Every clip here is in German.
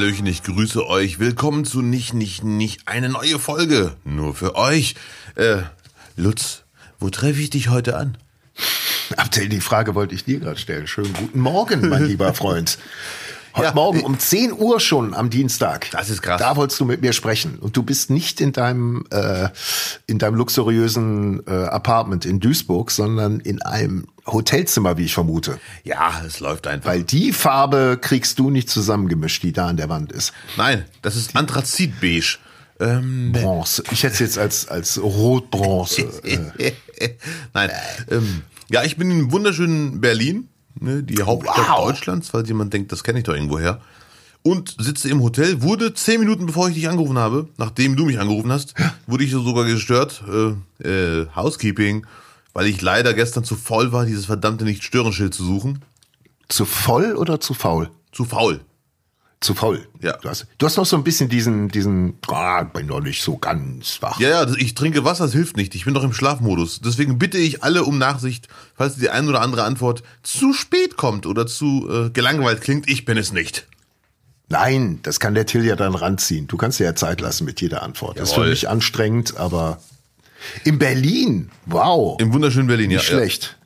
Hallöchen, ich grüße euch. Willkommen zu Nicht, Nicht, Nicht. Eine neue Folge. Nur für euch. Äh, Lutz, wo treffe ich dich heute an? Abdel, die Frage wollte ich dir gerade stellen. Schönen guten Morgen, mein lieber Freund. Heute Ja, Morgen um 10 Uhr schon am Dienstag. Das ist krass. Da wolltest du mit mir sprechen. Und du bist nicht in deinem, äh, in deinem luxuriösen äh, Apartment in Duisburg, sondern in einem Hotelzimmer, wie ich vermute. Ja, es läuft einfach. Weil die Farbe kriegst du nicht zusammengemischt, die da an der Wand ist. Nein, das ist Anthrazitbeige. Ähm, Bronze. Ich hätte es jetzt als, als Rotbronze. Äh, Nein. Ähm, ja, ich bin in wunderschönen Berlin, ne, die Hauptstadt Wow. Deutschlands, falls jemand denkt, das kenne ich doch irgendwoher. Und sitze im Hotel, wurde zehn Minuten bevor ich dich angerufen habe, nachdem du mich angerufen hast, wurde ich sogar gestört, äh, äh, Housekeeping, weil ich leider gestern zu faul war, dieses verdammte Nicht-Stören-Schild zu suchen. zu voll oder zu faul? Zu faul. Zu faul. Ja. Du hast, du hast noch so ein bisschen diesen, diesen, ah, bin noch nicht so ganz wach. Ja, ja, ich trinke Wasser, das hilft nicht. Ich bin doch im Schlafmodus. Deswegen bitte ich alle um Nachsicht, falls die ein oder andere Antwort zu spät kommt oder zu äh, gelangweilt klingt. Ich bin es nicht. Nein, das kann der Till ja dann ranziehen. Du kannst dir ja Zeit lassen mit jeder Antwort. Das ist für Jawohl. mich anstrengend, aber in Berlin, wow, Im wunderschönen Berlin, nicht ja. schlecht.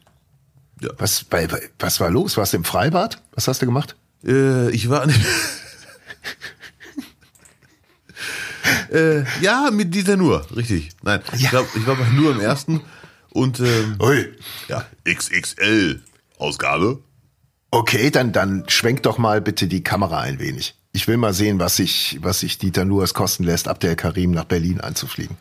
Ja. Was, bei- was war los? Warst du im Freibad? Was hast du gemacht? Äh, ich war. äh, ja, mit Dieter Nur, richtig. Nein, ich, Ja. glaub, ich war bei Nur im ersten und ähm, Ui. ja, XXL Ausgabe. Okay, dann, dann schwenk doch mal bitte die Kamera ein wenig. Ich will mal sehen, was sich, was sich Dieter nur es kosten lässt, ab der Karim nach Berlin einzufliegen.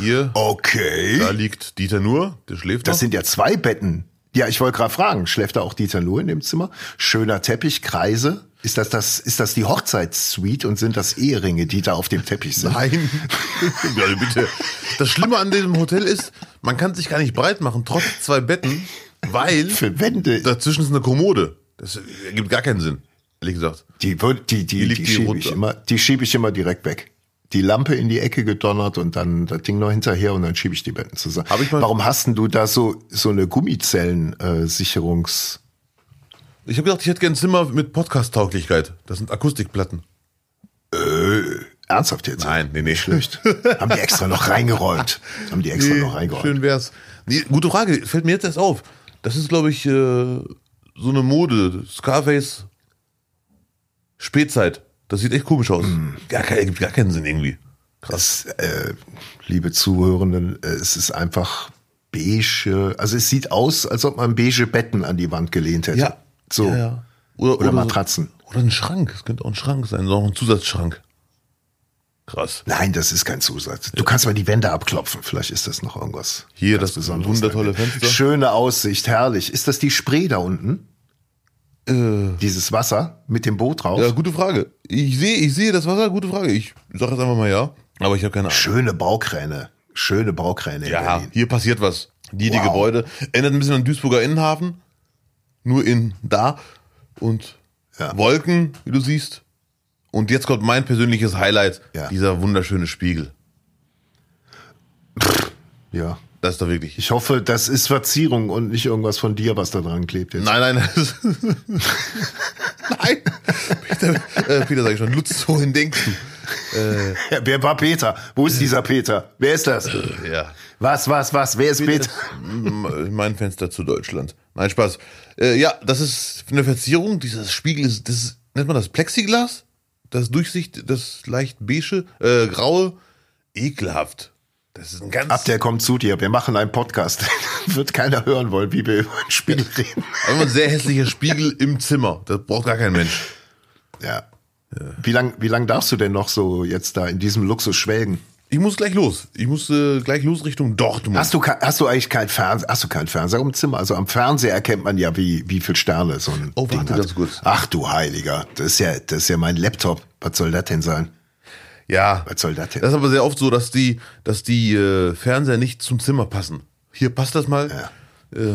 Hier, Okay. da liegt Dieter Nur, der schläft Das noch. sind ja zwei Betten. Ja, ich wollte gerade fragen, schläft da auch Dieter nur in dem Zimmer? Schöner Teppich, Kreise. Ist das, das, ist das die Hochzeitssuite und sind das Eheringe, die da auf dem Teppich sind? Nein. ja, bitte. Das Schlimme an diesem Hotel ist, man kann sich gar nicht breit machen, trotz zwei Betten, weil Für Wände. dazwischen ist eine Kommode. Das ergibt gar keinen Sinn, ehrlich gesagt. Die, die, die, die, die schiebe ich immer, die schiebe ich immer direkt weg. Die Lampe in die Ecke gedonnert und dann das Ding noch hinterher und dann schiebe ich die Betten zusammen. Hab ich mal- Warum hast denn du da so, so eine Gummizellen-Sicherungs... Ich habe gedacht, ich hätte gerne ein Zimmer mit Podcast-Tauglichkeit. Das sind Akustikplatten. Ernsthaft jetzt? Nein, nee, nee. Schlecht. Haben die extra noch reingeräumt. Haben die extra noch reingeräumt. schön wär's. Nee, gute Frage, fällt mir jetzt erst auf. Das ist, glaube ich, äh, so eine Mode. Scarface Spätzeit. Das sieht echt komisch aus. Mm. Gar kein, ergibt gar keinen Sinn irgendwie. Das, äh, liebe Zuhörenden, äh, es ist einfach beige. Also es sieht aus, als ob man beige Betten an die Wand gelehnt hätte. So. Ja, ja. Oder, Oder so- Matratzen. Oder ein Schrank. Es könnte auch ein Schrank sein, so ein Zusatzschrank. Krass. Nein, das ist kein Zusatz. Du kannst mal die Wände abklopfen. Vielleicht ist das noch irgendwas. Hier, das wundertolle Fenster. Schöne Aussicht, herrlich. Ist das die Spree da unten? Äh, Dieses Wasser mit dem Boot drauf? ja, gute Frage. Ich sehe, ich sehe das Wasser, gute Frage. Ich sage jetzt einfach mal ja, aber ich habe keine Ahnung. Schöne Baukräne. Schöne Baukräne Ja, hier passiert was. Die, die Wow. Gebäude. Erinnert ein bisschen an Duisburger Innenhafen. Nur in da. Und Ja. Wolken, wie du siehst. Und jetzt kommt mein persönliches Highlight. Ja. Dieser wunderschöne Spiegel. Ja. Das ist doch wirklich. Ich hoffe, das ist Verzierung und nicht irgendwas von dir, was da dran klebt jetzt. Nein, nein. nein. Peter, äh, Peter sag ich schon. Lutz, wohin denkst du? Ja, wer war Peter? Wo ist dieser Peter? Wer ist das? Ja. Was, was, was? Wer ist Peter? mein Fenster zu Deutschland. Nein, Spaß. Äh, ja, das ist eine Verzierung. Dieses Spiegel ist, das nennt man das Plexiglas? Das Durchsicht, das leicht beige, äh, graue. Ekelhaft. Das ist ein ganz. Ab der kommt zu dir. Wir machen einen Podcast. Wird keiner hören wollen, wie wir über den Spiegel reden. aber ein sehr hässlicher Spiegel im Zimmer. Das braucht gar kein Mensch. Ja. Wie lang, wie lang darfst du denn noch so jetzt da in diesem Luxus schwelgen? Ich muss gleich los. Ich muss äh, gleich los Richtung Dortmund. Hast du, hast du eigentlich kein Fernseher? Hast du keinen Fernseher im Zimmer? Also am Fernseher erkennt man ja, wie, wie viel Sterne so ein Oh, Ding warte hat. ganz kurz. Ach du Heiliger. Das ist ja, das ist ja mein Laptop. Was soll das denn sein? Ja. Was soll das denn? Das ist aber sehr oft so, dass die, dass die äh, Fernseher nicht zum Zimmer passen. Hier passt das mal. Äh,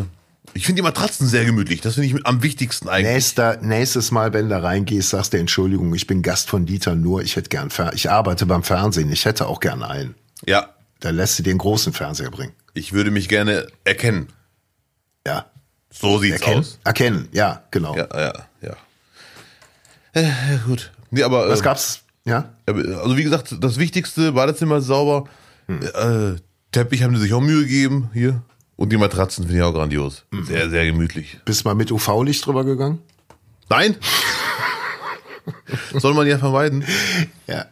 ich finde die Matratzen sehr gemütlich. Das finde ich am wichtigsten eigentlich. Nächster, nächstes Mal, wenn du da reingehst, sagst du, Entschuldigung, ich bin Gast von Dieter nur, ich hätte gern, ich arbeite beim Fernsehen, ich hätte auch gern einen. Ja, Dann lässt du dir einen großen Fernseher bringen. ich würde mich gerne erkennen. Ja. So sieht's Erkennen? aus. Erkennen, ja, genau. Ja, ja, ja. Äh, gut. Nee, aber. Was äh, gab's? Ja? Also wie gesagt, das Wichtigste, Badezimmer ist sauber. Äh, Teppich haben die sich auch Mühe gegeben hier. Und die Matratzen finde ich auch grandios. Sehr, sehr gemütlich. Bist mal mit UV-Licht drüber gegangen? Nein! Soll man ja vermeiden. Ja.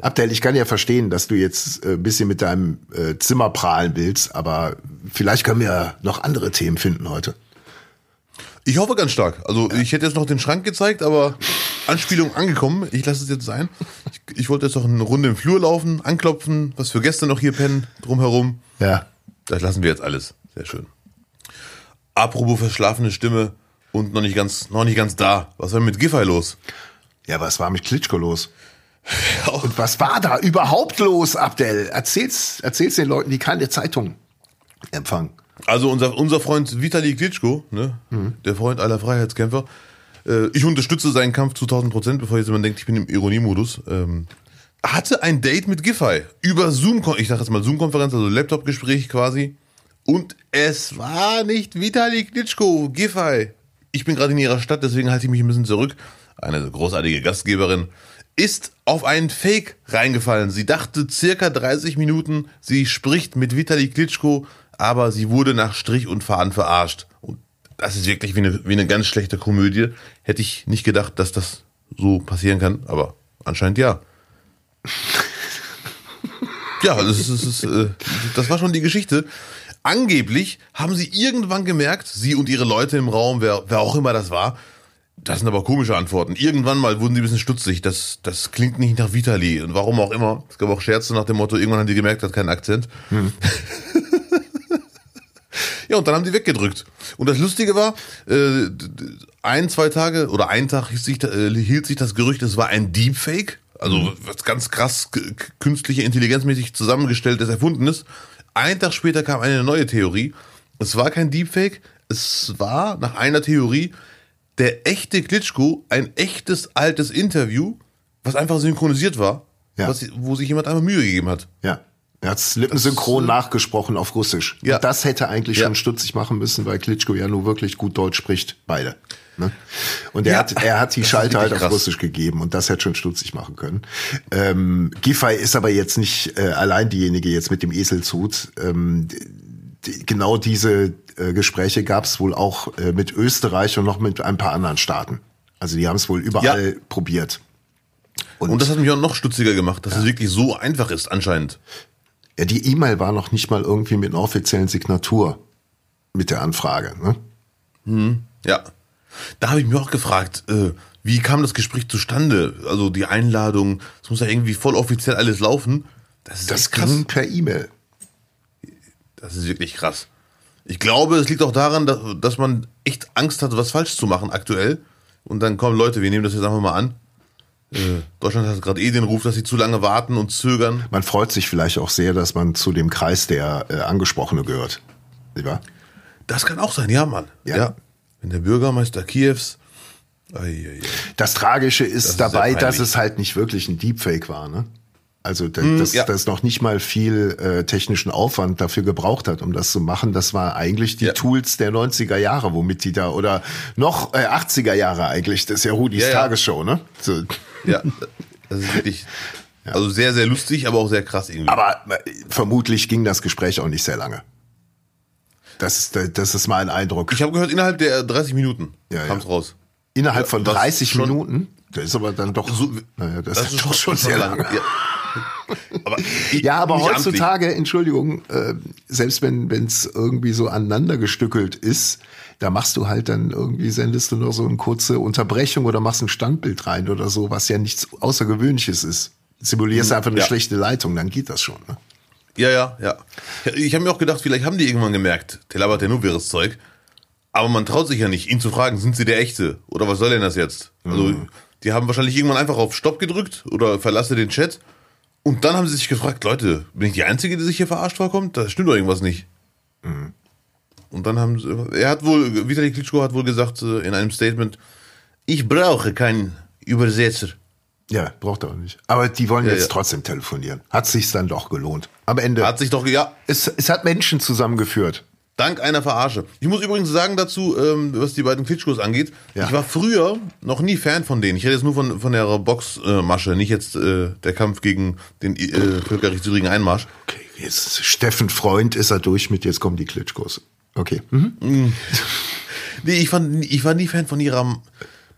Abdel, ich kann ja verstehen, dass du jetzt äh, ein bisschen mit deinem äh, Zimmer prahlen willst, aber vielleicht können wir noch andere Themen finden heute. Ich hoffe ganz stark. Also ich hätte jetzt noch den Schrank gezeigt, aber Anspielung angekommen. Ich lasse es jetzt sein. Ich, ich wollte jetzt noch eine Runde im Flur laufen, anklopfen, was für Gäste noch hier pennen, drumherum. Ja. Das lassen wir jetzt alles. Sehr schön. Apropos verschlafene Stimme und noch nicht ganz, noch nicht ganz da. Was war mit Giffey los? Ja, was war mit Klitschko los? Und was war da überhaupt los, Abdel? Erzähl's, erzähl's den Leuten, die keine Zeitung empfangen. Also unser, unser Freund Vitali Klitschko, ne? der Freund aller Freiheitskämpfer, äh, ich unterstütze seinen Kampf zu 1000 Prozent, bevor jetzt jemand denkt, ich bin im Ironiemodus, ähm, hatte ein Date mit Giffey über Zoom, ich sag jetzt mal Zoom-Konferenz, also Laptop-Gespräch quasi. Und es war nicht Vitali Klitschko, Giffey. Ich bin gerade in ihrer Stadt, deswegen halte ich mich ein bisschen zurück. Eine großartige Gastgeberin ist auf einen Fake reingefallen. Sie dachte circa 30 Minuten, sie spricht mit Vitali Klitschko, aber sie wurde nach Strich und Faden verarscht. Das ist wirklich wie eine, wie eine ganz schlechte Komödie. Hätte ich nicht gedacht, dass das so passieren kann, aber anscheinend ja. Ja, das, ist, das, ist, äh, das war schon die Geschichte. Angeblich haben sie irgendwann gemerkt, sie und ihre Leute im Raum, wer, wer auch immer das war, das sind aber komische Antworten. Irgendwann mal wurden sie ein bisschen stutzig. Das, das klingt nicht nach Vitali. Und warum auch immer. Es gab auch Scherze nach dem Motto, irgendwann haben die gemerkt, hat keinen Akzent. ja, und dann haben die weggedrückt. Und das Lustige war, äh, ein, zwei Tage oder ein Tag hielt sich, äh, hielt sich das Gerücht, es war ein Deepfake. Also was ganz krass künstliche Intelligenzmäßig zusammengestelltes, erfundenes. Ein Tag später kam eine neue Theorie. Es war kein Deepfake. Es war nach einer Theorie der echte Klitschko ein echtes altes Interview, was einfach synchronisiert war, Ja. was, wo sich jemand einmal Mühe gegeben hat. Ja. Er hat's lippensynchron nachgesprochen auf Russisch. Ja. Und das hätte eigentlich Ja. schon stutzig machen müssen, weil Klitschko ja nur wirklich gut Deutsch spricht. Beide. Ne? Und er, Ja. hat, er hat die Das Schalte halt auf krass. Russisch gegeben und das hätte schon stutzig machen können. Ähm, Giffey ist aber jetzt nicht äh, allein diejenige jetzt mit dem Eselshut. Ähm, die, genau diese äh, Gespräche gab es wohl auch äh, mit Österreich und noch mit ein paar anderen Staaten. Also die haben es wohl überall probiert. Und, das hat mich auch noch stutziger gemacht, dass es wirklich so einfach ist, anscheinend. Ja, die E-Mail war noch nicht mal irgendwie mit einer offiziellen Signatur mit der Anfrage. Ne? Ja. Da habe ich mich auch gefragt, äh, wie kam das Gespräch zustande? Also die Einladung, es muss ja irgendwie voll offiziell alles laufen. Das ist Das krass. ging per E-Mail. Das ist wirklich krass. Ich glaube, es liegt auch daran, dass, dass man echt Angst hat, was falsch zu machen aktuell. Und dann kommen Leute, wir nehmen das jetzt einfach mal an. Äh, Deutschland hat gerade eh den Ruf, dass sie zu lange warten und zögern. Man freut sich vielleicht auch sehr, dass man zu dem Kreis der äh, Angesprochene gehört. Nicht wahr? Das kann auch sein, ja, Mann. Ja. Ja. Wenn der Bürgermeister Kiews. Ei, ei, ei. Das Tragische ist, ist dabei, sehr dass es halt nicht wirklich ein Deepfake war. Ne? Also da- Mm, dass ja. das noch nicht mal viel äh, technischen Aufwand dafür gebraucht hat, um das zu machen. Das war eigentlich die Ja. Tools der 90er Jahre, womit die da, oder noch äh, 80er Jahre eigentlich, das ist ja Rudis Ja. Tagesshow, ne? So. Ja, das ist wirklich. Also sehr, sehr lustig, aber auch sehr krass irgendwie. Aber äh, vermutlich ging das Gespräch auch nicht sehr lange. Das ist, äh, das ist mal ein Eindruck. ich habe gehört, innerhalb der 30 Minuten kam's ja. raus. Innerhalb von das 30 schon- Minuten? Das ist aber dann doch, So, naja, das, ist doch schon schon sehr lang. lange. Ja. Aber, Ja, aber nicht amtlich. heutzutage, Entschuldigung, äh, selbst wenn es irgendwie so aneinandergestückelt ist, da machst du halt dann irgendwie, sendest du noch so eine kurze Unterbrechung oder machst ein Standbild rein oder so, was ja nichts Außergewöhnliches ist. Simulierst einfach eine ja. schlechte Leitung, dann geht das schon. Ne? Ja, ja, ja. Ich habe mir auch gedacht, vielleicht haben die irgendwann gemerkt, der labert ja nur wirres Zeug. Aber man traut sich ja nicht, ihn zu fragen, sind sie der Echte? Oder was soll denn das jetzt? Also, die haben wahrscheinlich irgendwann einfach auf Stopp gedrückt oder verlasse den Chat. Und dann haben sie sich gefragt, Leute, bin ich die Einzige, die sich hier verarscht vorkommt? Da stimmt doch irgendwas nicht. Und dann haben sie, er hat wohl, Vitali Klitschko hat wohl gesagt äh, in einem Statement, ich brauche keinen Übersetzer. Ja, braucht er auch nicht. Aber die wollen Ja, jetzt ja. trotzdem telefonieren. Hat sich's dann doch gelohnt. Am Ende. Hat sich doch, ja, es, es hat Menschen zusammengeführt. Dank einer Verarsche. Ich muss übrigens sagen dazu, ähm, was die beiden Klitschkos angeht, Ja. ich war früher noch nie Fan von denen. Ich rede jetzt nur von, von der Boxmasche, nicht jetzt äh, der Kampf gegen den äh, völkerrechtswidrigen Einmarsch. Okay, jetzt Steffen Freund ist er durch mit, jetzt kommen die Klitschkos. Okay. Mhm. Nee, ich, fand, ich war nie Fan von ihrer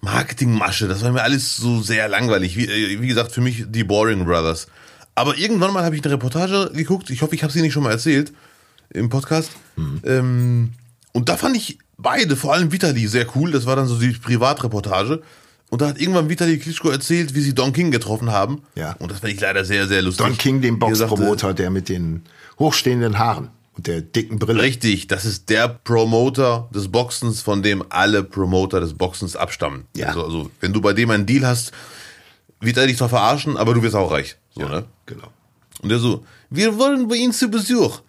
Marketingmasche. Das war mir alles so sehr langweilig. Wie, äh, wie gesagt, für mich die Boring Brothers. Aber irgendwann mal habe ich eine Reportage geguckt. Ich hoffe, ich habe sie nicht schon mal erzählt im Podcast. Ähm, und da fand ich beide, vor allem Vitali, sehr cool. Das war dann so die Privatreportage. Und da hat irgendwann Vitali Klitschko erzählt, wie sie Don King getroffen haben. Ja. Und das fand ich leider sehr, sehr lustig. Don King, äh, Boxpromoter, der mit den hochstehenden Haaren und der dicken Brille. Richtig, das ist der Promoter des Boxens, von dem alle Promoter des Boxens abstammen. Ja. Also, also wenn du bei dem einen Deal hast, wird er dich zwar verarschen, aber du wirst auch reich. So, ne? Genau. Und der so, wir wollen bei Ihnen zu Besuch.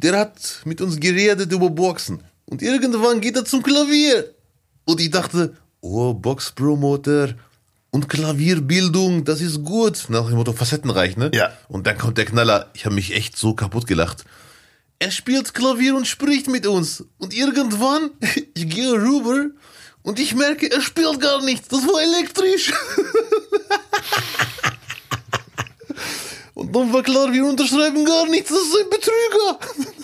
Der hat mit uns geredet über Boxen. Und irgendwann geht er zum Klavier. Und ich dachte, oh, Boxpromoter und Klavierbildung, das ist gut. Nach dem Motto facettenreich, ne? Ja. Und dann kommt der Knaller. Ich habe mich echt so kaputt gelacht. Er spielt Klavier und spricht mit uns. Und irgendwann, ich gehe rüber und ich merke, er spielt gar nicht. Das war elektrisch. Und dann war klar, wir unterschreiben gar nichts, das ist ein Betrüger.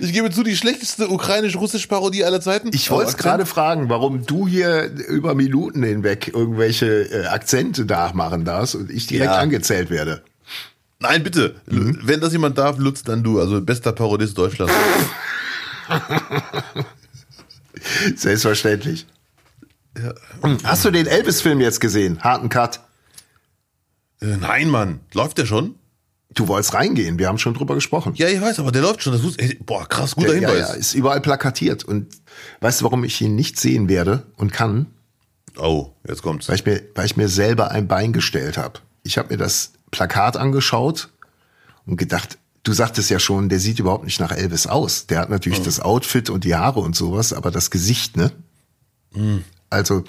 Ich gebe zu, die schlechteste ukrainisch-russische Parodie aller Zeiten. Ich wollte es gerade fragen, warum du hier über Minuten hinweg irgendwelche äh, Akzente nachmachen darfst und ich direkt Ja. angezählt werde. Nein, bitte. Mhm. Wenn das jemand darf, Lutz, dann du. Also bester Parodist Deutschlands. Selbstverständlich. Hast du den Elvis-Film jetzt gesehen? Harten Cut. Äh, Nein, Mann. Läuft der schon? Du wolltest reingehen, wir haben schon drüber gesprochen. Ja, ich weiß, aber der läuft schon. Das wusste, ey, boah, krass, guter ja, Hinweis. ja, ist überall plakatiert. Und weißt du, warum ich ihn nicht sehen werde und kann? Oh, jetzt kommt's. Weil ich mir, weil ich mir selber ein Bein gestellt habe. Ich habe mir das Plakat angeschaut und gedacht, du sagtest ja schon, der sieht überhaupt nicht nach Elvis aus. Der hat natürlich das Outfit und die Haare und sowas, aber das Gesicht, ne? Also,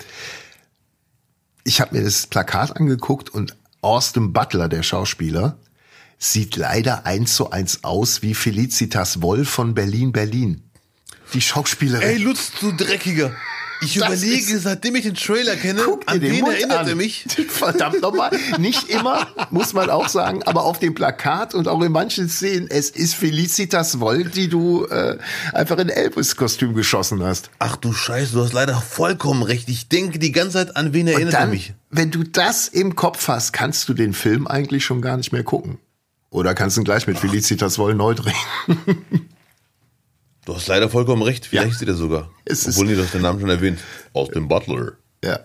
ich habe mir das Plakat angeguckt und Austin Butler, der Schauspieler, sieht leider eins zu eins aus wie Felicitas Woll von Berlin Berlin. Die Schauspielerin. Ey, Lutz, du Dreckiger. Ich Das überlege, seitdem ich den Trailer kenne, an den wen Mund erinnert an. er mich? Verdammt nochmal. Nicht immer, muss man auch sagen, aber auf dem Plakat und auch in manchen Szenen, es ist Felicitas Woll, die du äh, einfach in Elvis-Kostüm geschossen hast. Ach du Scheiße, du hast leider vollkommen recht. Ich denke die ganze Zeit an wen erinnert er mich. Wenn du das im Kopf hast, kannst du den Film eigentlich schon gar nicht mehr gucken. Oder kannst du ihn gleich mit Felicitas Woll neu drehen. Du hast leider vollkommen recht. Vielleicht Ja. sieht er sogar. Es Obwohl nie, du hast den Namen schon erwähnt. Aus dem Butler. Ja.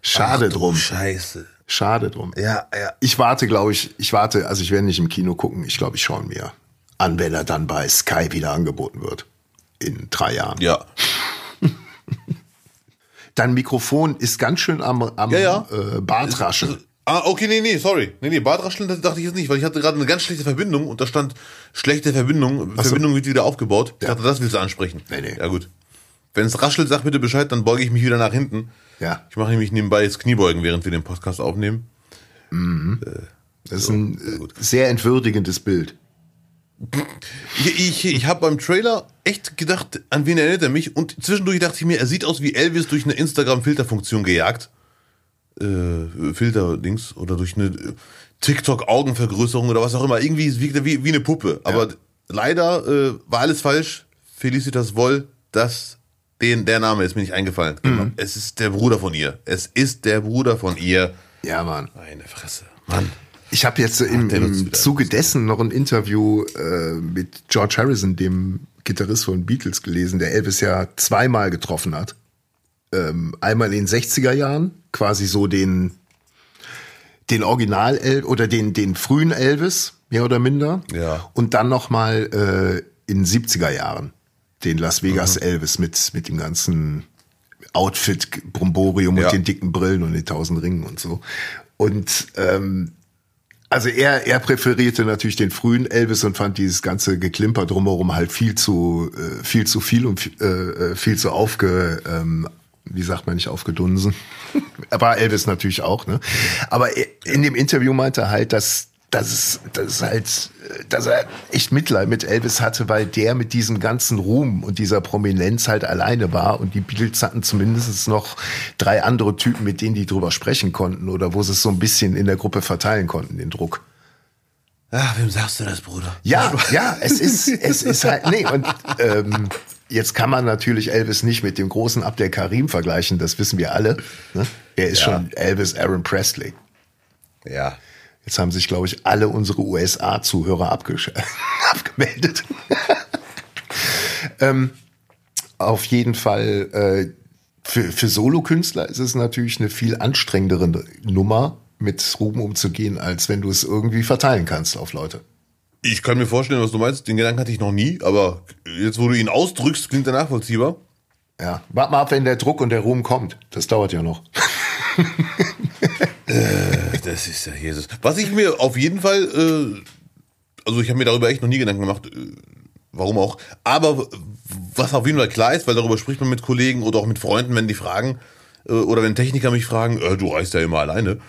Schade Ach drum. Scheiße. Schade drum. Ja, ja. Ich warte, glaube ich, ich warte, also ich werde nicht im Kino gucken. Ich glaube, ich schaue ihn mir an, wenn er dann bei Sky wieder angeboten wird. In drei Jahren. Ja. Dein Mikrofon ist ganz schön am, am Ja, ja. Äh, Bartraschen. Ah, okay, nee, nee, sorry. Nee, nee, Bartrascheln das dachte ich jetzt nicht, weil ich hatte gerade eine ganz schlechte Verbindung und da stand schlechte Verbindung. so. Verbindung wird wieder aufgebaut. Ich dachte, das willst du ansprechen. Nee, nee. Ja, gut. Wenn es raschelt, sag bitte Bescheid, dann beuge ich mich wieder nach hinten. Ja. Ich mache nämlich nebenbei jetzt Kniebeugen, während wir den Podcast aufnehmen. Das ist ein äh, sehr entwürdigendes Bild. Ich, ich, ich habe beim Trailer echt gedacht, an wen erinnert er mich? Und zwischendurch dachte ich mir, er sieht aus wie Elvis durch eine Instagram-Filterfunktion gejagt. Äh, Filter-Dings. Oder durch eine TikTok-Augenvergrößerung oder was auch immer. Irgendwie wirkt er wie, wie eine Puppe. Aber leider äh, war alles falsch. Felicitas Woll, das, den, der Name ist mir nicht eingefallen. Es ist der Bruder von ihr. Es ist der Bruder von ihr. Ja, Mann. Meine Fresse. Mann. Ich habe jetzt im, nutzt im wieder Zuge dessen noch ein Interview äh, mit George Harrison, dem Gitarrist von Beatles, gelesen, der Elvis ja zweimal getroffen hat. Ähm, einmal in den 60er Jahren, quasi so den, den Original El oder den, den frühen Elvis, mehr oder minder. Ja. Und dann nochmal äh, in den 70er Jahren, den Las Vegas Elvis mit, mit dem ganzen Outfit, Bromborium Ja. und den dicken Brillen und den tausend Ringen und so. Und ähm, also er, er präferierte natürlich den frühen Elvis und fand dieses ganze Geklimper drumherum halt viel zu, äh, viel zu viel und äh, äh, viel zu aufge, ähm, wie sagt man nicht, aufgedunsen. Aber Elvis natürlich auch, ne? Aber er- in dem Interview meinte er halt, dass dass, es, dass, es halt, dass er echt Mitleid mit Elvis hatte, weil der mit diesem ganzen Ruhm und dieser Prominenz halt alleine war und die Beatles hatten zumindest noch drei andere Typen, mit denen die drüber sprechen konnten oder wo sie es so ein bisschen in der Gruppe verteilen konnten, den Druck. Ach, wem sagst du das, Bruder? Ja, ja, es ist, es ist halt, nee, und ähm, jetzt kann man natürlich Elvis nicht mit dem großen Abdel Karim vergleichen, das wissen wir alle. Ne? Er ist Ja. schon Elvis Aaron Presley. Ja. Jetzt haben sich, glaube ich, alle unsere USA-Zuhörer abgemeldet. ähm, auf jeden Fall, äh, für, für Solokünstler ist es natürlich eine viel anstrengendere Nummer, mit Ruhm umzugehen, als wenn du es irgendwie verteilen kannst auf Leute. Ich kann mir vorstellen, was du meinst. Den Gedanken hatte ich noch nie, aber jetzt, wo du ihn ausdrückst, klingt er nachvollziehbar. Ja, warte mal ab, wenn der Druck und der Ruhm kommt. Das dauert ja noch. Das ist ja Jesus. Was ich mir auf jeden Fall, äh, also ich habe mir darüber echt noch nie Gedanken gemacht, äh, warum auch. Aber was auf jeden Fall klar ist, weil darüber spricht man mit Kollegen oder auch mit Freunden, wenn die fragen, äh, oder wenn Techniker mich fragen, äh, du reist ja immer alleine.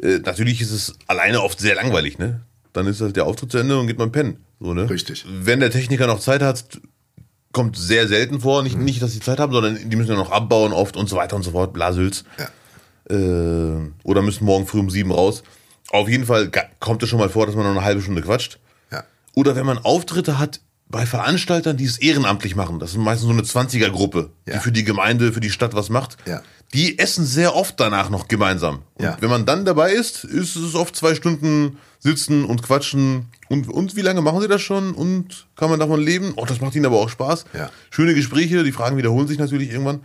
Äh, natürlich ist es alleine oft sehr langweilig, ne? Dann ist halt der Auftritt zu Ende und geht man pennen. So, ne? Richtig. Wenn der Techniker noch Zeit hat, kommt sehr selten vor. Nicht, nicht, dass sie Zeit haben, sondern die müssen ja noch abbauen oft und so weiter und so fort. Blasülz. Ja. Äh, oder müssen morgen früh um sieben raus. Auf jeden Fall kommt es schon mal vor, dass man noch eine halbe Stunde quatscht. Ja. Oder wenn man Auftritte hat bei Veranstaltern, die es ehrenamtlich machen. Das ist meistens so eine 20er-Gruppe, Ja. die für die Gemeinde, für die Stadt was macht. Ja. Die essen sehr oft danach noch gemeinsam. Und Ja. wenn man dann dabei ist, ist es oft zwei Stunden sitzen und quatschen. Und, und wie lange machen sie das schon? Und kann man davon leben? Oh, das macht ihnen aber auch Spaß. Ja. Schöne Gespräche, die Fragen wiederholen sich natürlich irgendwann.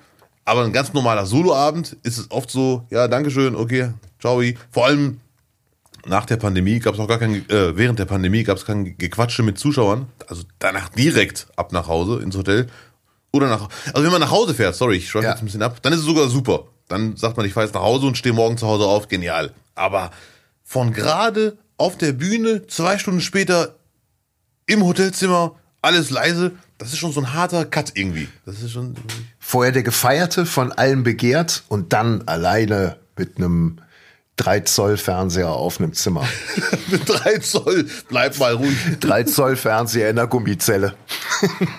Aber ein ganz normaler Soloabend ist es oft so, ja, Dankeschön, okay, ciao. Vor allem nach der Pandemie gab es auch gar kein, äh, während der Pandemie gab es kein Gequatsche mit Zuschauern. Also danach direkt ab nach Hause ins Hotel. Oder nach, also wenn man nach Hause fährt, sorry, ich schreibe Ja. jetzt ein bisschen ab, dann ist es sogar super. Dann sagt man, ich fahre jetzt nach Hause und stehe morgen zu Hause auf, genial. Aber von gerade auf der Bühne, zwei Stunden später im Hotelzimmer, alles leise, das ist schon so ein harter Cut irgendwie. Das ist schon, Vorher der Gefeierte, von allen begehrt und dann alleine mit einem 3 Zoll Fernseher auf einem Zimmer. mit drei Zoll, bleib mal ruhig. 3 Zoll Fernseher in der Gummizelle.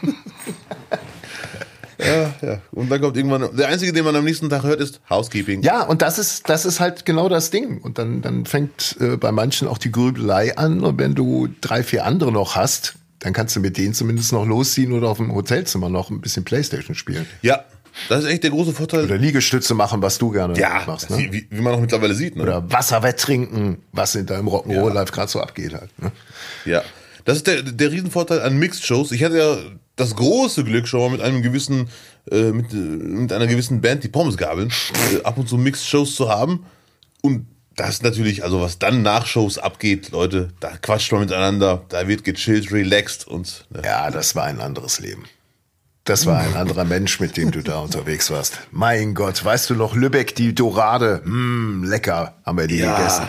Ja, ja. Und dann kommt irgendwann, der einzige, den man am nächsten Tag hört, ist Housekeeping. Ja, und das ist, das ist halt genau das Ding. Und dann, dann fängt äh, bei manchen auch die Grübelei an. Und wenn du drei, vier andere noch hast, dann kannst du mit denen zumindest noch losziehen oder auf dem Hotelzimmer noch ein bisschen Playstation spielen. Ja, das ist echt der große Vorteil. Oder Liegestütze machen, was du gerne ja, machst. Ne? wie, wie man auch mittlerweile sieht. Ne? Oder Wasserwett trinken, was in deinem Rock'n'Roll Life gerade so abgeht halt. Ne? Ja, das ist der, der Riesenvorteil an Mixed-Shows. Ich hatte ja das große Glück, schon mal mit einem gewissen, äh, mit, äh, mit einer gewissen Band, die Pommes gabeln, äh, ab und zu Mixed-Shows zu haben. Und das natürlich, also was dann nach Shows abgeht, Leute, da quatscht man miteinander, da wird gechillt, relaxed und ne. Ja, das war ein anderes Leben. Das war ein anderer Mensch, mit dem du da unterwegs warst. Mein Gott, weißt du noch, Lübeck, die Dorade, mm, lecker, haben wir die gegessen.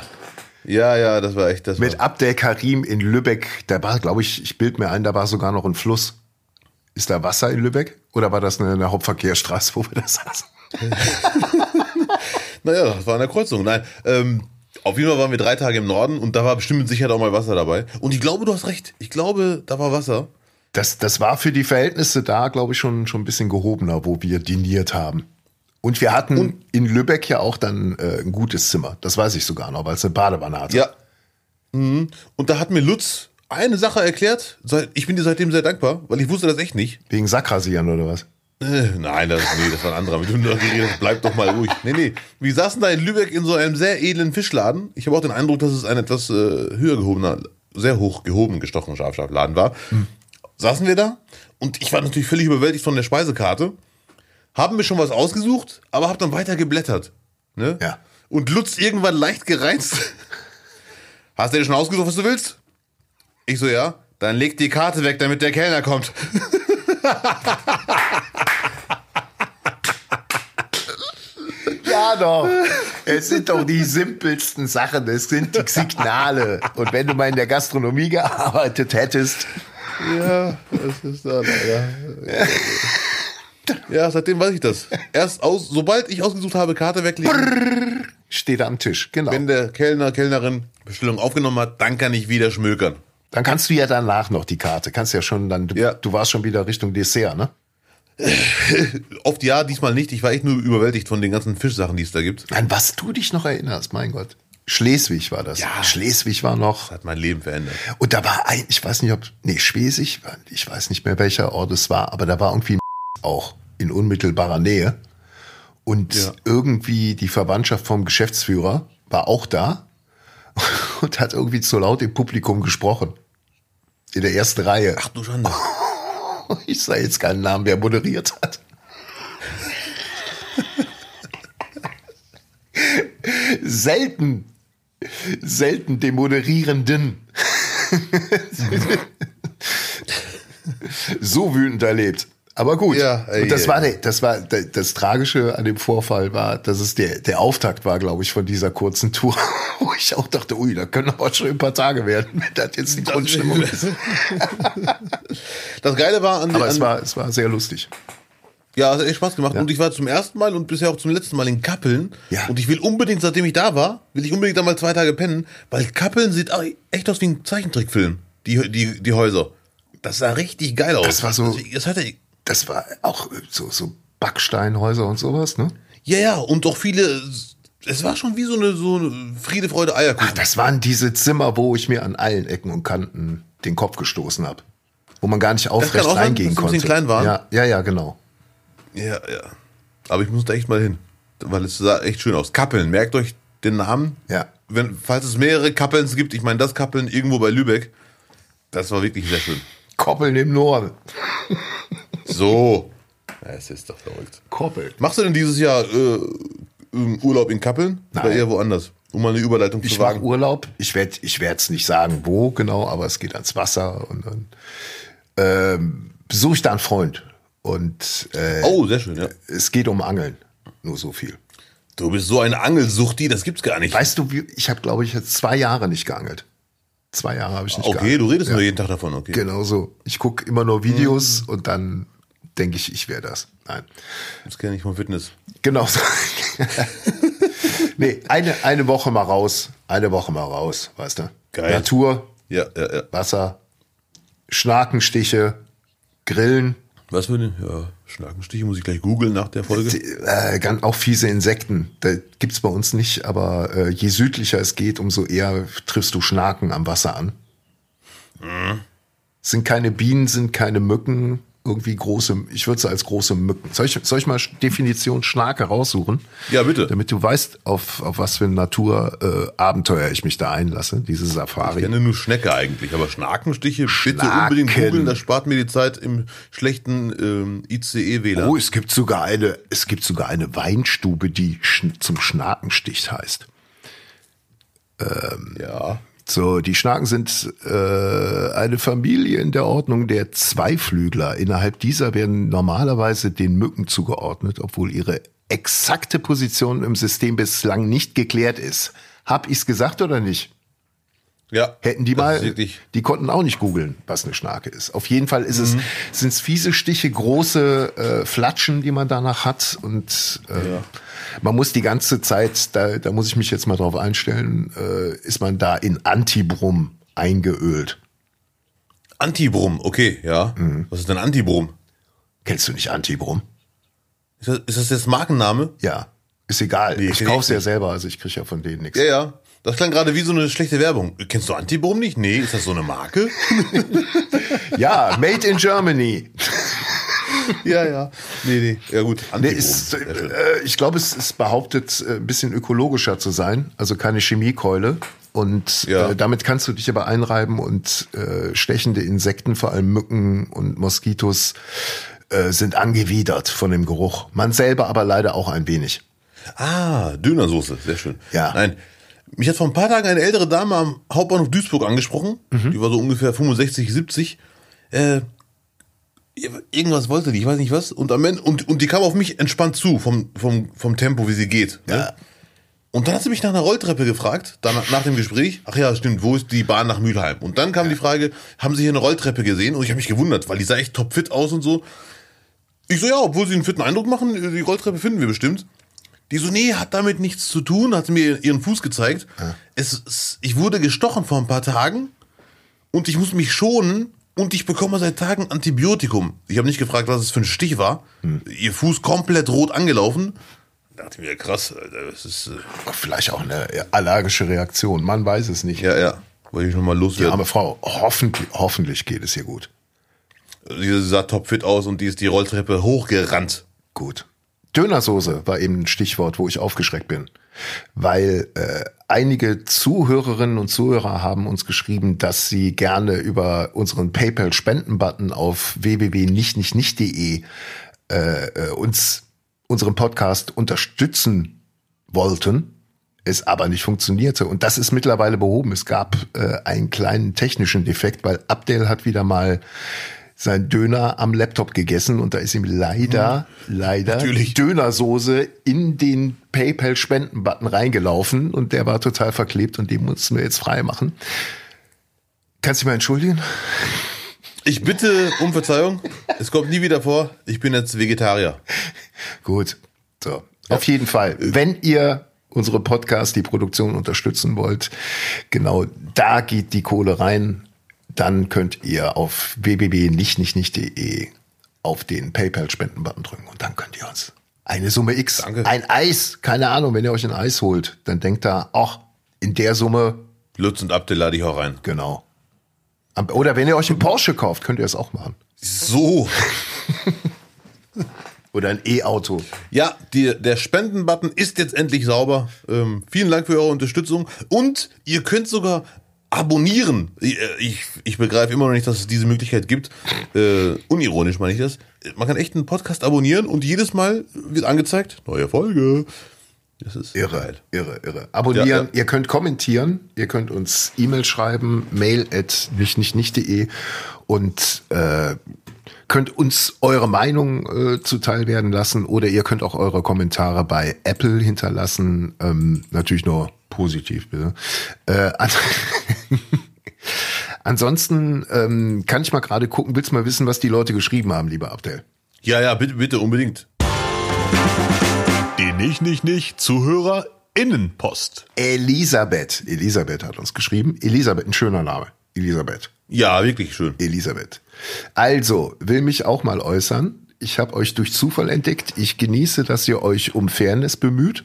ja, ja, das war echt, das Mit war, Abdel Karim in Lübeck, da war, glaube ich, ich bild mir ein, da war sogar noch ein Fluss. Ist da Wasser in Lübeck? Oder war das eine, eine Hauptverkehrsstraße, wo wir das saßen? naja, das war an der Kreuzung. Nein, ähm, auf jeden Fall waren wir drei Tage im Norden und da war bestimmt mit Sicherheit auch mal Wasser dabei. Und ich glaube, du hast recht. Ich glaube, da war Wasser. Das, das war für die Verhältnisse da, glaube ich, schon, schon ein bisschen gehobener, wo wir diniert haben. Und wir hatten in Lübeck ja auch dann äh, ein gutes Zimmer. Das weiß ich sogar noch, weil es eine Badewanne hatte. Ja. Mhm. Und da hat mir Lutz eine Sache erklärt. Ich bin dir seitdem sehr dankbar, weil ich wusste das echt nicht. Wegen Sackrasieren oder was? Äh, Nein, das, nee, das war ein anderer. Mit dem du geredet hast. Bleib doch mal ruhig. Nee, nee. Wir saßen da in Lübeck in so einem sehr edlen Fischladen. Ich habe auch den Eindruck, dass es ein etwas äh, höher gehobener, sehr hoch gehoben gestochener Schafschafladen war. Saßen wir da und ich war natürlich völlig überwältigt von der Speisekarte. Haben mir schon was ausgesucht, aber hab dann weiter geblättert. Ne? Ja. Und Lutz irgendwann leicht gereizt. Hast du dir schon ausgesucht, was du willst? Ich so, ja. Dann leg die Karte weg, damit der Kellner kommt. Ja, doch. Es sind doch die simpelsten Sachen. Es sind die Signale. Und wenn du mal in der Gastronomie gearbeitet hättest, Ja, das ist dann, ja. Ja, seitdem weiß ich das. Erst aus, sobald ich ausgesucht habe, Karte weglegen, Steht er am Tisch, genau. wenn der Kellner, Kellnerin Bestellung aufgenommen hat, dann kann ich wieder schmökern. Dann kannst du ja danach noch die Karte. Kannst ja schon dann, du, Ja. du warst schon wieder Richtung Dessert, ne? Oft ja, diesmal nicht. Ich war echt nur überwältigt von den ganzen Fischsachen, die es da gibt. An was du dich noch erinnerst, mein Gott. Schleswig war das. Ja. Schleswig war noch. Das hat mein Leben verändert. Und da war ein, ich weiß nicht, ob, nee, Schwesig, ich weiß nicht mehr, welcher Ort es war, aber da war irgendwie auch in unmittelbarer Nähe. Und Ja. irgendwie die Verwandtschaft vom Geschäftsführer war auch da und hat irgendwie zu laut im Publikum gesprochen. In der ersten Reihe. Ach du Schande. Ich sage jetzt keinen Namen, wer moderiert hat. selten, selten den Moderierenden so wütend erlebt. Aber gut. Ja, ey, und das war, der, das war der, das Tragische an dem Vorfall war, dass es der, der Auftakt war, glaube ich, von dieser kurzen Tour, wo ich auch dachte, ui, da können aber schon ein paar Tage werden, wenn das jetzt die Grundstimmung ist. Das Geile war an, Aber an es war, es war sehr lustig. Ja, es hat echt Spaß gemacht. Und ich war zum ersten Mal und bisher auch zum letzten Mal in Kappeln. Ja. Und ich will unbedingt, seitdem ich da war, will ich unbedingt da mal zwei Tage pennen, weil Kappeln sieht auch echt aus wie ein Zeichentrickfilm. Die, die, die Häuser. Das sah richtig geil aus. Das war so- Also, Das hatte, Das war auch so, so Backsteinhäuser und sowas, ne? ja, ja, und doch viele, es war schon wie so eine, so eine Friede, Freude, Eierkuchen. Ach, das waren diese Zimmer, wo ich mir an allen Ecken und Kanten den Kopf gestoßen habe. Wo man gar nicht aufrecht sein, reingehen ein konnte. bisschen klein waren? Ja, ja, ja, genau. Ja, ja. Aber ich muss da echt mal hin. Weil es sah echt schön aus. Kappeln, merkt euch den Namen. Ja. Wenn, falls es mehrere Kappelns gibt, ich meine das Kappeln irgendwo bei Lübeck, das war wirklich sehr schön. Koppeln im Norden. So. Ja, es ist doch verrückt. Koppeln. Machst du denn dieses Jahr äh, ähm, Urlaub in Kappeln? Oder Nein. eher woanders? Um mal eine Überleitung Ich zu wagen. Urlaub. Ich werde ich werd's nicht sagen, wo genau, aber es geht ans Wasser und dann ähm, besuche ich da einen Freund. Und äh, Oh, sehr schön, ja. es geht um Angeln. Nur so viel. Du bist so eine Angelsuchti, das gibt's gar nicht. Weißt du, ich habe, glaube ich, jetzt zwei Jahre nicht geangelt. Zwei Jahre habe ich nicht Okay, geangelt. du redest nur jeden Tag davon, okay. Genau so. Ich gucke immer nur Videos und dann denke ich, ich wäre das. Nein. Das kenne ich vom Fitness. Genau nee, eine, eine Woche mal raus. Eine Woche mal raus, weißt du? Geil. Natur, Ja, ja, ja. Wasser, Schnakenstiche, Grillen, Was für eine? Ja, Schnakenstiche muss ich gleich googeln nach der Folge. äh, ganz auch fiese Insekten. Da gibt's bei uns nicht, aber äh, je südlicher es geht, umso eher triffst du Schnaken am Wasser an. Mhm. Sind keine Bienen, sind keine Mücken, irgendwie große, ich würde sie als große Mücken. Soll ich, soll ich mal Definition Schnake raussuchen? Ja, bitte. Damit du weißt, auf, auf was für ein Naturabenteuer äh, ich mich da einlasse, diese Ich Safari. kenne nur Schnecke eigentlich, aber Schnakenstiche, bitte Schnaken. unbedingt googeln, das spart mir die Zeit im schlechten ähm, ICE-WLAN. Oh, es gibt sogar eine, es gibt sogar eine Weinstube, die schn zum Schnakenstich heißt. Ja. So, die Schnaken sind äh, eine Familie in der Ordnung der Zweiflügler. Innerhalb dieser werden normalerweise den Mücken zugeordnet, obwohl ihre exakte Position im System bislang nicht geklärt ist. Hab ich's gesagt oder nicht? Ja. Hätten die mal, die konnten auch nicht googeln, was eine Schnake ist. Auf jeden Fall ist es, Mhm. sind es fiese Stiche, große äh, Flatschen, die man danach hat und äh, man muss die ganze Zeit, da, da muss ich mich jetzt mal drauf einstellen, äh, ist man da in Antibrum eingeölt. Antibrum, okay, ja. Mhm. Was ist denn Antibrum? Kennst du nicht Antibrum? Ist das, ist das jetzt Markenname? Ja, ist egal. Nee, ich kauf's ja selber, also ich krieg ja von denen nichts. Ja, ja. Das klang gerade wie so eine schlechte Werbung. Kennst du Antibrum nicht? Nee, ist das so eine Marke? Ja, made in Germany. ja, ja. Nee, nee. Ja gut, Nee, ist, äh, ich glaube, es ist behauptet, äh, ein bisschen ökologischer zu sein, also keine Chemiekeule. Und Ja. äh, damit kannst du dich aber einreiben und äh, stechende Insekten, vor allem Mücken und Moskitos, äh, sind angewidert von dem Geruch. Man selber aber leider auch ein wenig. Ah, Dönersoße, sehr schön. Ja. Nein, mich hat vor ein paar Tagen eine ältere Dame am Hauptbahnhof Duisburg angesprochen. Mhm. Die war so ungefähr 65, 70. Äh, irgendwas wollte die, ich weiß nicht was. Und am Ende, und, und die kam auf mich entspannt zu, vom, vom, vom Tempo, wie sie geht. Ne? Ja. Und dann hat sie mich nach einer Rolltreppe gefragt, dann nach dem Gespräch. Ach ja, stimmt, wo ist die Bahn nach Mülheim? Und dann kam die Frage, haben Sie hier eine Rolltreppe gesehen? Und ich habe mich gewundert, weil die sah echt topfit aus und so. Ich so, ja, obwohl sie einen fitten Eindruck machen, die Rolltreppe finden wir bestimmt. Die so, nee, hat damit nichts zu tun, hat mir ihren Fuß gezeigt. Es, es, ich wurde gestochen vor ein paar Tagen und ich muss mich schonen und ich bekomme seit Tagen Antibiotikum. Ich habe nicht gefragt, was es für ein Stich war. Ihr Fuß komplett rot angelaufen. Da dachte ich mir, krass, Alter, das ist, äh, Vielleicht auch eine allergische Reaktion, man weiß es nicht. ja, ja, wollte ich nochmal Die loswerden. arme Frau, hoffentlich, hoffentlich geht es ihr gut. Sie sah topfit aus und die ist die Rolltreppe hochgerannt. Gut. Dönersoße war eben ein Stichwort, wo ich aufgeschreckt bin. Weil äh, einige Zuhörerinnen und Zuhörer haben uns geschrieben, dass sie gerne über unseren PayPal-Spenden-Button auf www.nichtnichtnicht.de äh, äh, uns unseren Podcast unterstützen wollten, es aber nicht funktionierte. Und das ist mittlerweile behoben. Es gab äh, einen kleinen technischen Defekt, weil Abdel hat wieder mal sein Döner am Laptop gegessen und da ist ihm leider, leider Natürlich. Dönersoße in den PayPal-Spenden-Button reingelaufen und der war total verklebt und den mussten wir jetzt frei machen. Kannst du mal entschuldigen? Ich bitte um Verzeihung. Es kommt nie wieder vor. Ich bin jetzt Vegetarier. Gut. So. Auf jeden Fall. Wenn ihr unsere Podcast, die Produktion unterstützen wollt, genau da geht die Kohle rein. Dann könnt ihr auf www.nichtnichtnicht.de auf den PayPal-Spenden-Button drücken und dann könnt ihr uns eine Summe X, Danke. ein Eis, keine Ahnung, wenn ihr euch ein Eis holt, dann denkt da, ach, in der Summe, Lutz und Abdel lade ich auch rein. genau. Oder wenn ihr euch einen Porsche kauft, könnt ihr es auch machen. So. Oder ein E-Auto. Ja, die, der Spendenbutton ist jetzt endlich sauber. Ähm, vielen Dank für eure Unterstützung. Und ihr könnt sogar abonnieren. Ich, äh, ich, ich begreife immer noch nicht, dass es diese Möglichkeit gibt. Äh, unironisch meine ich das. Man kann echt einen Podcast abonnieren und jedes Mal wird angezeigt, neue Folge. Das ist Irre, geil. irre, irre. Abonnieren, Ja, ja. ihr könnt kommentieren, ihr könnt uns E-Mail schreiben, mail at nichtnichtnicht.de und äh, könnt uns eure Meinung äh, zuteil werden lassen oder ihr könnt auch eure Kommentare bei Apple hinterlassen. Ähm, natürlich nur positiv, bitte. Äh, an Ansonsten ähm, kann ich mal gerade gucken, willst du mal wissen, was die Leute geschrieben haben, lieber Abdel? Ja, ja, bitte, bitte, unbedingt. Die nicht, nicht, nicht ZuhörerInnenpost. Elisabeth. Elisabeth hat uns geschrieben. Elisabeth, ein schöner Name. Elisabeth. Ja, wirklich schön. Elisabeth. Also, will mich auch mal äußern. Ich habe euch durch Zufall entdeckt. Ich genieße, dass ihr euch um Fairness bemüht.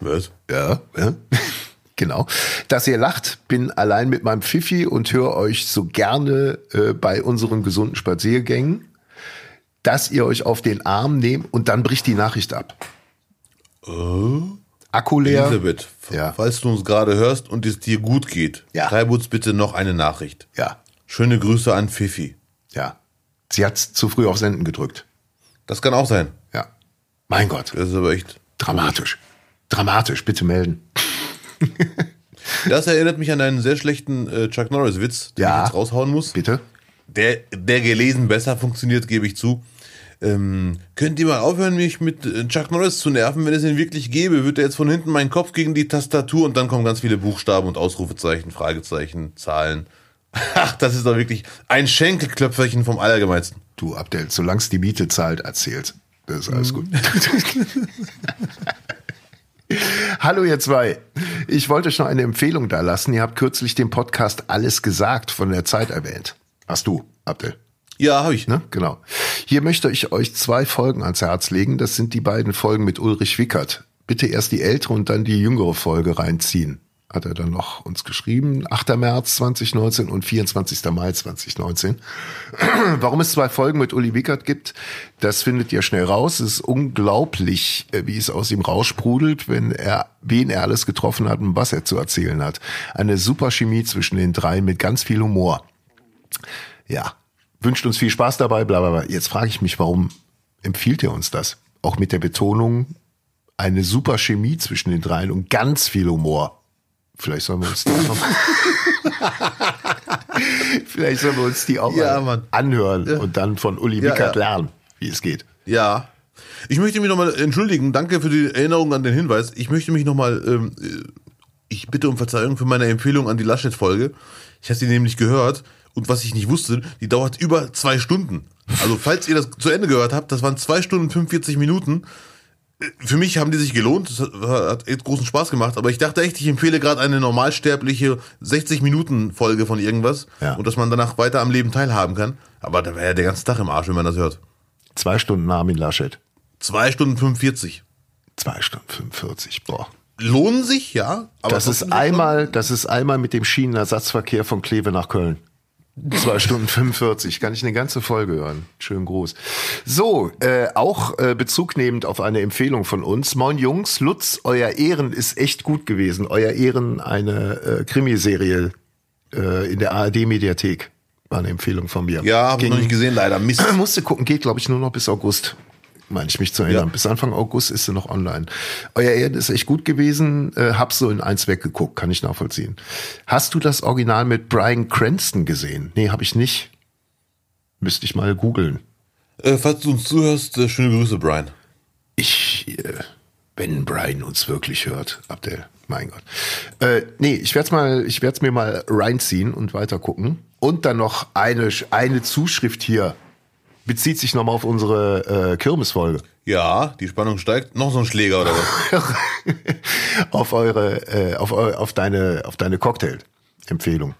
Was? Ja, ja. Genau. Dass ihr lacht, bin allein mit meinem Pfiffi und höre euch so gerne äh, bei unseren gesunden Spaziergängen, dass ihr euch auf den Arm nehmt und dann bricht die Nachricht ab. Akku leer. Elisabeth, Ja. falls du uns gerade hörst und es dir gut geht, Ja. schreib uns bitte noch eine Nachricht. Ja, Schöne Grüße an Fifi. ja. Sie hat zu früh auf Senden gedrückt. Das kann auch sein. Ja. Mein Gott. Das ist aber echt. Dramatisch. Dramatisch, bitte melden. Das erinnert mich an einen sehr schlechten äh, Chuck Norris-Witz, den Ja. ich jetzt raushauen muss. Bitte? Der, der gelesen besser funktioniert, gebe ich zu. Ähm, könnt ihr mal aufhören, mich mit äh, Chuck Norris zu nerven? Wenn es ihn wirklich gäbe, wird er jetzt von hinten meinen Kopf gegen die Tastatur und dann kommen ganz viele Buchstaben und Ausrufezeichen, Fragezeichen, Zahlen. Ach, das ist doch wirklich ein Schenkelklöpferchen vom Allergemeinsten. Du, Abdel, solange es die Miete zahlt, erzählt. Das ist alles gut. Hallo ihr zwei. Ich wollte euch noch eine Empfehlung da lassen. Ihr habt kürzlich den Podcast Alles gesagt von der Zeit erwähnt. Hast du, Abdel? Ja, habe ich. Ne? Genau. Hier möchte ich euch zwei Folgen ans Herz legen. Das sind die beiden Folgen mit Ulrich Wickert. Bitte erst die ältere und dann die jüngere Folge reinziehen. Hat er dann noch uns geschrieben. 8. März 2019 und 24. Mai 2019. Warum es zwei Folgen mit Uli Wickert gibt, das findet ihr schnell raus. Es ist unglaublich, äh, wie es aus ihm raussprudelt, wenn er, wen er alles getroffen hat und was er zu erzählen hat. Eine super Chemie zwischen den drei mit ganz viel Humor. Ja, wünscht uns viel Spaß dabei, bla bla bla. Jetzt frage ich mich, warum empfiehlt er uns das? Auch mit der Betonung, eine super Chemie zwischen den dreien und ganz viel Humor. Vielleicht sollen wir uns die auch Vielleicht sollen wir uns die auch Ja, anhören und dann von Uli Ja, Wickert ja. lernen, wie es geht. Ja. Ich möchte mich nochmal entschuldigen. Danke für die Erinnerung an den Hinweis. Ich möchte mich nochmal, ähm, äh, ich bitte um Verzeihung für meine Empfehlung an die Laschet-Folge. Ich habe sie nämlich gehört Und was ich nicht wusste, die dauert über zwei Stunden. Also falls ihr das zu Ende gehört habt, das waren zwei Stunden und 45 Minuten. Für mich haben die sich gelohnt, das hat- echt großen Spaß gemacht, aber ich dachte echt, ich empfehle gerade eine normalsterbliche 60-Minuten-Folge von irgendwas Ja. und dass man danach weiter am Leben teilhaben kann. Aber da wäre ja der ganze Tag im Arsch, wenn man das hört. Zwei Stunden Armin Laschet. Zwei Stunden 45. Zwei Stunden 45, boah. Lohnen sich, ja. Das ist einmal, das ist einmal mit dem Schienenersatzverkehr von Kleve nach Köln. Zwei Stunden 45, kann ich eine ganze Folge hören. Schön groß. So, äh, auch äh, Bezug nehmend auf eine Empfehlung von uns. Moin Jungs, Lutz, euer Ehren ist echt gut gewesen. Euer Ehren, eine äh, Krimiserie äh, in der ARD-Mediathek. War eine Empfehlung von mir. Ja, habe ich noch nicht gesehen, leider. Mist. musste gucken, geht glaube ich nur noch bis August. Meine ich mich zu erinnern. Ja. Bis Anfang August ist sie noch online. Euer Erden ist echt gut gewesen. Äh, hab so in eins weggeguckt, kann ich nachvollziehen. Hast du das Original mit Brian Cranston gesehen? Nee, habe ich nicht. Müsste ich mal googeln. Äh, falls du uns zuhörst, äh, schöne Grüße, Brian. Ich, äh, wenn Brian uns wirklich hört, Abdel, mein Gott. Äh, nee, ich werde mal, ich werde mir mal reinziehen und weiter gucken. Und dann noch eine, eine Zuschrift hier. Bezieht sich nochmal auf unsere äh, Kirmesfolge. Ja, die Spannung steigt. Noch so ein Schläger oder was? auf eure, äh, auf, eu, auf deine, auf deine Cocktail-Empfehlung.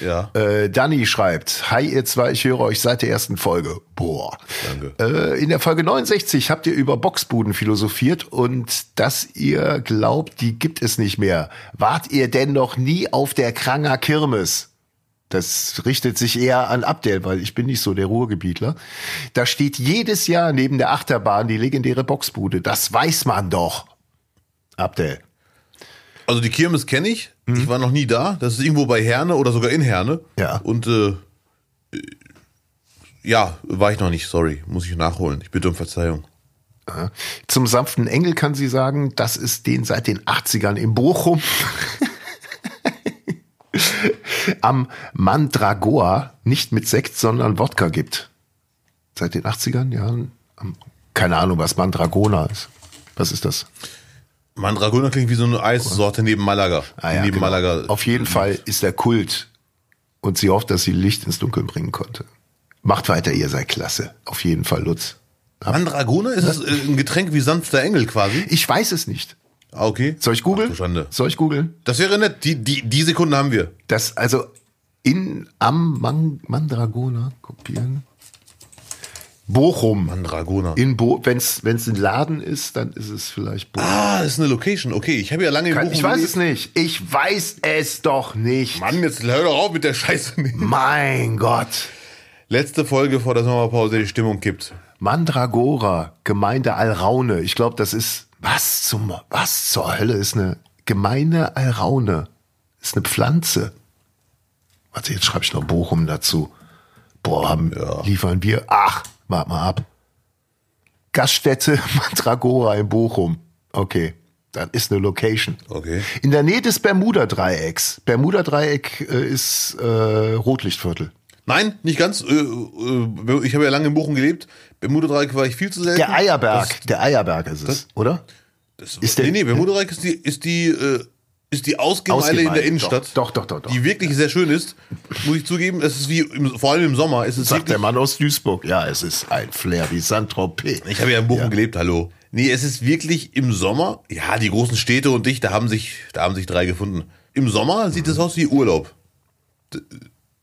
Ja. Äh, Danny schreibt, Hi ihr zwei, ich höre euch seit der ersten Folge. Boah. Danke. Äh, in der Folge 69 habt ihr über Boxbuden philosophiert und dass ihr glaubt, die gibt es nicht mehr. Wart ihr denn noch nie auf der Kranger Kirmes? Das richtet sich eher an Abdel, weil ich bin nicht so der Ruhrgebietler. Da steht jedes Jahr neben der Achterbahn die legendäre Boxbude. Das weiß man doch. Abdel. Also die Kirmes kenne ich. Ich war noch nie da. Das ist irgendwo bei Herne oder sogar in Herne. Ja. Und äh, ja, war ich noch nicht. Sorry, muss ich nachholen. Ich bitte um Verzeihung. Zum sanften Engel kann sie sagen, dass es den seit den 80ern in Bochum am Mandragoa nicht mit Sekt, sondern Wodka gibt. Seit den 80ern, ja. Keine Ahnung, was Mandragona ist. Was ist das? Mandragona klingt wie so eine Eissorte neben Malaga. Ah ja, neben genau. Malaga. Auf jeden Fall ist der Kult und sie hofft, dass sie Licht ins Dunkeln bringen konnte. Macht weiter, ihr seid klasse. Auf jeden Fall, Lutz. Mandragona ist es äh, ein Getränk wie sanfter Engel quasi. Ich weiß es nicht. Ah, okay. Soll ich googeln? Schande. Soll ich googeln? Das wäre nett. Die, die, die Sekunden haben wir. Das, also in am Man Mandragona kopieren. Bochum. Mandragona. In Bo wenn es ein Laden ist, dann ist es vielleicht Bochum. Ah, das ist eine Location. Okay, ich habe ja lange in Bochum ich weiß gelebt. es nicht. Ich weiß es doch nicht. Mann, jetzt hör doch auf mit der Scheiße. Mein Gott. Letzte Folge vor der Sommerpause, die Stimmung kippt. Mandragora, Gemeinde Alraune. Ich glaube, das ist was zum was zur Hölle ist eine Gemeinde Alraune. Ist eine Pflanze. Warte, jetzt schreibe ich noch Bochum dazu. Boah, haben, liefern wir. Ach, warte mal ab. Gaststätte Mandragora in Bochum. Okay, dann ist eine Location. Okay. In der Nähe des Bermuda-Dreiecks. Bermuda-Dreieck äh, ist äh, Rotlichtviertel. Nein, nicht ganz. Äh, äh, Ich habe ja lange in Bochum gelebt. Bermuda-Dreieck war ich viel zu selten. Der Eierberg, der Eierberg ist es, oder? Das, Ist der- nee, nee, Bermuda-Dreieck ist die, ist die, äh, ist die Ausgemeile in der Innenstadt. doch, doch, doch, doch. Die wirklich sehr schön ist. Muss ich zugeben, es ist wie, im, vor allem im Sommer, es ist Sagt der Mann aus Duisburg. Ja, es ist ein Flair wie Saint-Tropez. ich habe ja in Bochum Ja. gelebt, hallo. Nee, es ist wirklich im Sommer, ja, die großen Städte und dich, da haben sich, da haben sich drei gefunden. Im Sommer sieht es aus wie Urlaub.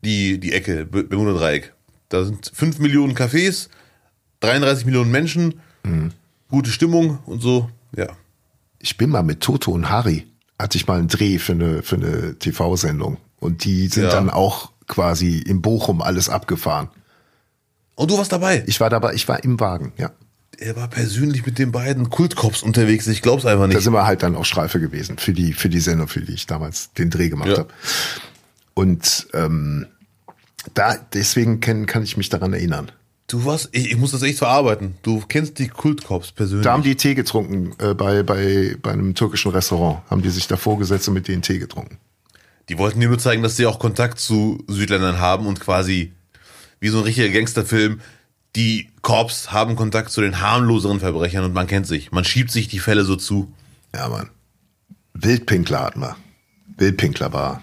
Die, die Ecke, B- Bermuda-Dreieck. Da sind fünf Millionen Cafés, 33 Millionen Menschen, Mhm. gute Stimmung und so, ja. Ich bin mal mit Toto und Harry, hatte ich mal einen Dreh für eine, für eine TV-Sendung. Und die sind Ja. dann auch quasi in Bochum alles abgefahren. Und du warst dabei. Ich war dabei, ich war im Wagen, ja. Er war persönlich mit den beiden Kultkops unterwegs. Ich glaub's einfach Da nicht. sind wir halt dann auch Streife gewesen für die, für die Sendung, für die ich damals den Dreh gemacht Ja. habe. Und ähm, da, deswegen kann, kann ich mich daran erinnern. Du warst, ich, ich muss das echt verarbeiten. Du kennst die Kultkops persönlich. Da haben die Tee getrunken, äh, bei, bei, bei einem türkischen Restaurant. Haben die sich davor gesetzt und mit denen Tee getrunken. die wollten dir nur zeigen, dass sie auch Kontakt zu Südländern haben und quasi wie so ein richtiger Gangsterfilm. Die Korps haben Kontakt zu den harmloseren Verbrechern und man kennt sich. Man schiebt sich die Fälle so zu. Ja, Mann. Wildpinkler hatten wir. Wildpinkler war,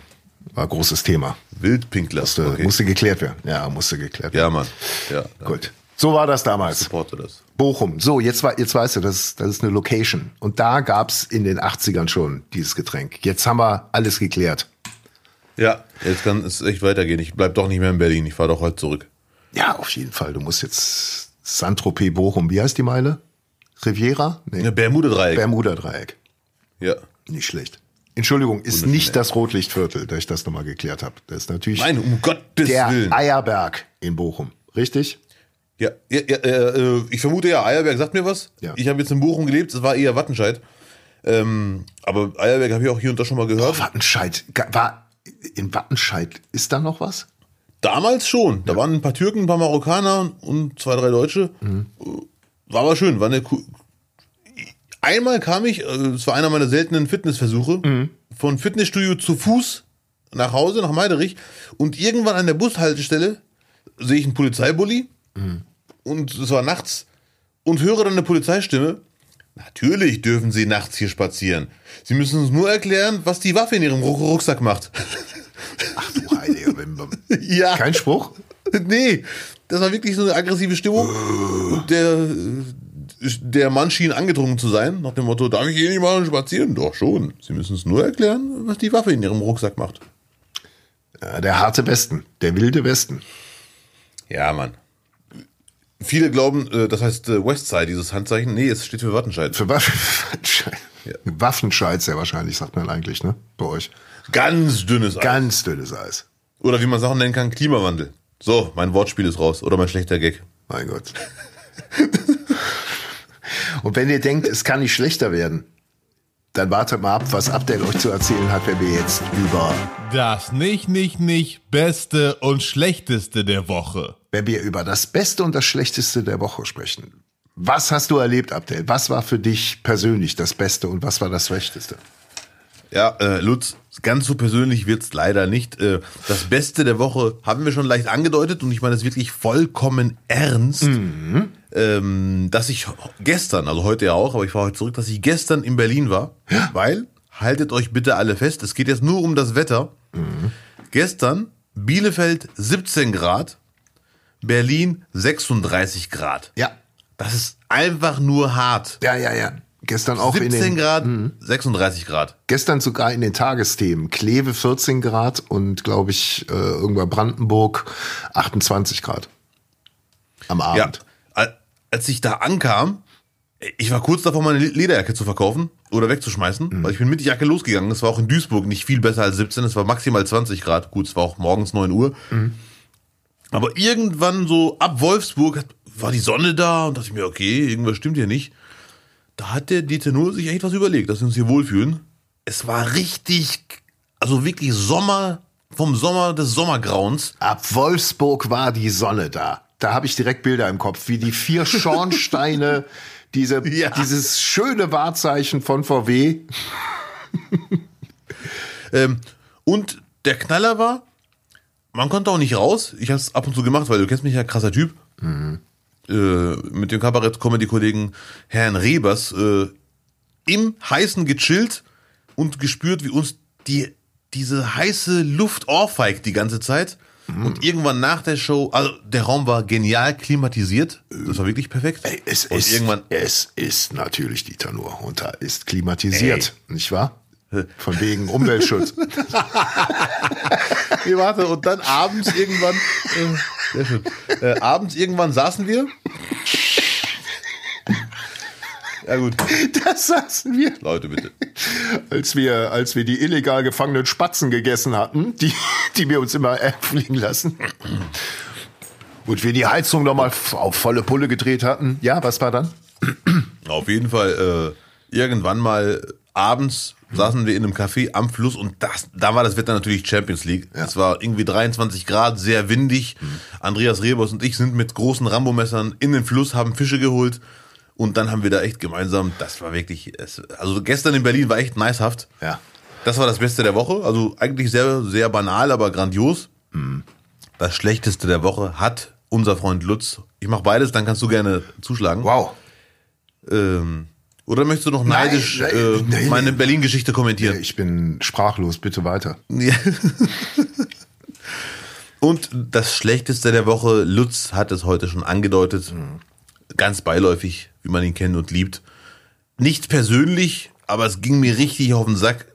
war großes Thema. Wildpinkler. Musste, Okay. musste geklärt werden. Ja, musste geklärt werden. Ja, Mann. Ja, Gut. So war das damals. supporte das. Bochum. So, jetzt, war, jetzt weißt du, das, ist- das ist eine Location. Und da gab's in den 80ern schon dieses Getränk. Jetzt haben wir alles geklärt. Ja, jetzt kann es echt weitergehen. Ich bleib doch nicht mehr in Berlin. Ich fahre doch heute zurück. Ja, auf jeden Fall. Du musst jetzt Saint-Tropez Bochum. Wie heißt die Meile? Riviera? Nee. Bermuda-Dreieck. Bermuda-Dreieck. ja. Nicht schlecht. Entschuldigung, ist nicht das Rotlichtviertel, da ich das nochmal geklärt habe. Das ist natürlich Nein, um Gottes der Willen. Eierberg in Bochum. Richtig? Ja, ja, ja äh, ich vermute ja, Eierberg sagt mir was. Ja. Ich habe jetzt in Bochum gelebt, es war eher Wattenscheid. Ähm, aber Eierberg habe ich auch hier und da schon mal gehört. Wattenscheid. Ga- War in Wattenscheid, ist da noch was? Damals schon. Da waren ein paar Türken, ein paar Marokkaner und zwei, drei Deutsche. War aber schön. War eine Einmal kam ich, äh, es war einer meiner seltenen Fitnessversuche, von Fitnessstudio zu Fuß nach Hause, nach Meiderich. Und irgendwann an der Bushaltestelle sehe ich einen Polizeibully. Und es war nachts. Und höre dann eine Polizeistimme. Natürlich dürfen Sie nachts hier spazieren. Sie müssen uns nur erklären, was die Waffe in Ihrem Ruck- Rucksack macht. Ach du heilige Bimbam. ja. Kein Spruch? Nee, das war wirklich so eine aggressive Stimmung. Und der, äh, der Mann schien angedrungen zu sein, nach dem Motto, darf ich hier nicht mal spazieren? Doch schon. Sie müssen es nur erklären, was die Waffe in ihrem Rucksack macht. Ja, der harte Westen, der wilde Westen. Ja, Mann. Viele glauben, äh, das heißt äh, Westside, dieses Handzeichen. Nee, es steht für Wattenscheid. Für Waffenscheid. Waffenscheid sehr wahrscheinlich, sagt man eigentlich, ne? Bei euch. Ganz dünnes Eis. Ganz dünnes Eis. Oder wie man Sachen nennen kann, Klimawandel. So, mein Wortspiel ist raus. Oder mein schlechter Gag. Mein Gott. Und wenn ihr denkt, es kann nicht schlechter werden, dann wartet mal ab, was Abdel euch zu erzählen hat, wenn wir jetzt über, Das nicht, nicht, nicht Beste und Schlechteste der Woche. wenn wir über das Beste und das Schlechteste der Woche sprechen. Was hast du erlebt, Abdel? Was war für dich persönlich das Beste und was war das Schlechteste? Ja, äh, Lutz, ganz so persönlich wird's leider nicht. Äh, das Beste der Woche haben wir schon leicht angedeutet und ich meine es wirklich vollkommen ernst, ähm, dass ich gestern, also heute ja auch, aber ich fahre heute zurück, dass ich gestern in Berlin war, weil, haltet euch bitte alle fest, es geht jetzt nur um das Wetter. Gestern Bielefeld 17 Grad, Berlin 36 Grad. Ja. Das ist einfach nur hart. Ja, ja, ja. Gestern auch in 17 den, Grad, 36 Grad. gestern sogar in den Tagesthemen. Kleve 14 Grad und glaube ich äh, irgendwann Brandenburg 28 Grad. Am Ja, Abend. al- als ich da ankam, ich war kurz davor, meine Lederjacke zu verkaufen oder wegzuschmeißen, weil ich bin mit der Jacke losgegangen. Es war auch in Duisburg nicht viel besser als 17, es war maximal 20 Grad. Gut, es war auch morgens 9 Uhr. Aber irgendwann so ab Wolfsburg war die Sonne da und dachte ich mir, okay, irgendwas stimmt hier nicht. Da hat der Dieter nur sich echt was überlegt, dass wir uns hier wohlfühlen. Es war richtig, also wirklich Sommer, vom Sommer des Sommergrauens. Ab Wolfsburg war die Sonne da. Da habe ich direkt Bilder im Kopf, wie die vier Schornsteine, diese, Ja. dieses schöne Wahrzeichen von VW. Ähm, und der Knaller war, man konnte auch nicht raus. Ich habe es ab und zu gemacht, weil du kennst mich ja, krasser Typ. Äh, mit dem Kabarett-Comedy-Kollegen Herrn Rebers äh, im Heißen gechillt und gespürt, wie uns die, diese heiße Luft ohrfeigt die ganze Zeit. Und irgendwann nach der Show, also der Raum war genial klimatisiert. Das war wirklich perfekt. Ey, es, und ist, irgendwann, es ist natürlich Dieter Nuhr und da ist klimatisiert, nicht wahr? Von wegen Umweltschutz. Nee, warte, und dann abends irgendwann, äh, sehr schön, äh, abends irgendwann saßen wir. Ja gut, Das saßen wir, Leute bitte. als wir, als wir die illegal gefangenen Spatzen gegessen hatten, die, die wir uns immer äh, fliegen lassen. Und wir die Heizung nochmal auf volle Pulle gedreht hatten. Ja, was war dann? Auf jeden Fall, äh, irgendwann mal abends saßen wir in einem Café am Fluss und das, da war das Wetter natürlich Champions League. Es war irgendwie 23 Grad, sehr windig. Andreas Rebers und ich sind mit großen Rambomessern in den Fluss, haben Fische geholt und dann haben wir da echt gemeinsam, das war wirklich, es, also gestern in Berlin war echt nicehaft. Ja. Das war das Beste der Woche. Also eigentlich sehr, sehr banal, aber grandios. Das Schlechteste der Woche hat unser Freund Lutz. Ich mache beides, dann kannst du gerne zuschlagen. Wow. Ähm, oder möchtest du noch neidisch nein, äh, nein. meine Berlin-Geschichte kommentieren? Ich bin sprachlos, bitte weiter. Ja. Und das Schlechteste der Woche, Lutz hat es heute schon angedeutet, ganz beiläufig, wie man ihn kennt und liebt. Nicht persönlich, aber es ging mir richtig auf den Sack,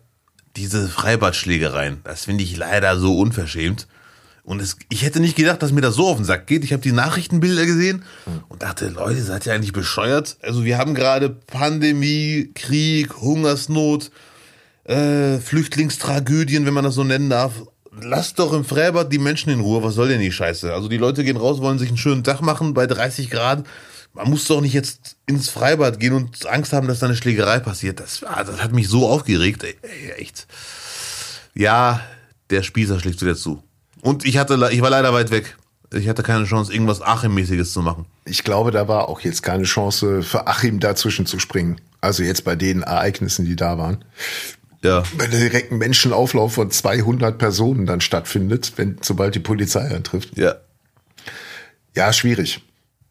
diese Freibadschlägereien. Das finde ich leider so unverschämt. Und es, ich hätte nicht gedacht, dass mir das so auf den Sack geht. Ich habe die Nachrichtenbilder gesehen und dachte, Leute, seid ihr eigentlich bescheuert? Also wir haben gerade Pandemie, Krieg, Hungersnot, äh, Flüchtlingstragödien, wenn man das so nennen darf. Lasst doch im Freibad die Menschen in Ruhe. Was soll denn die Scheiße? Also die Leute gehen raus, wollen sich einen schönen Tag machen bei 30 Grad. Man muss doch nicht jetzt ins Freibad gehen und Angst haben, dass da eine Schlägerei passiert. Das, ah, das hat mich so aufgeregt. Ey, echt. Ja, der Spießer schlägt wieder zu. Und ich hatte, ich war leider weit weg. Ich hatte keine Chance, irgendwas Achim-mäßiges zu machen. Ich glaube, da war auch jetzt keine Chance für Achim dazwischen zu springen. Also jetzt bei den Ereignissen, die da waren. Ja. Wenn der direkt ein Menschenauflauf von 200 Personen dann stattfindet, wenn, sobald die Polizei eintrifft. Ja. Ja, schwierig.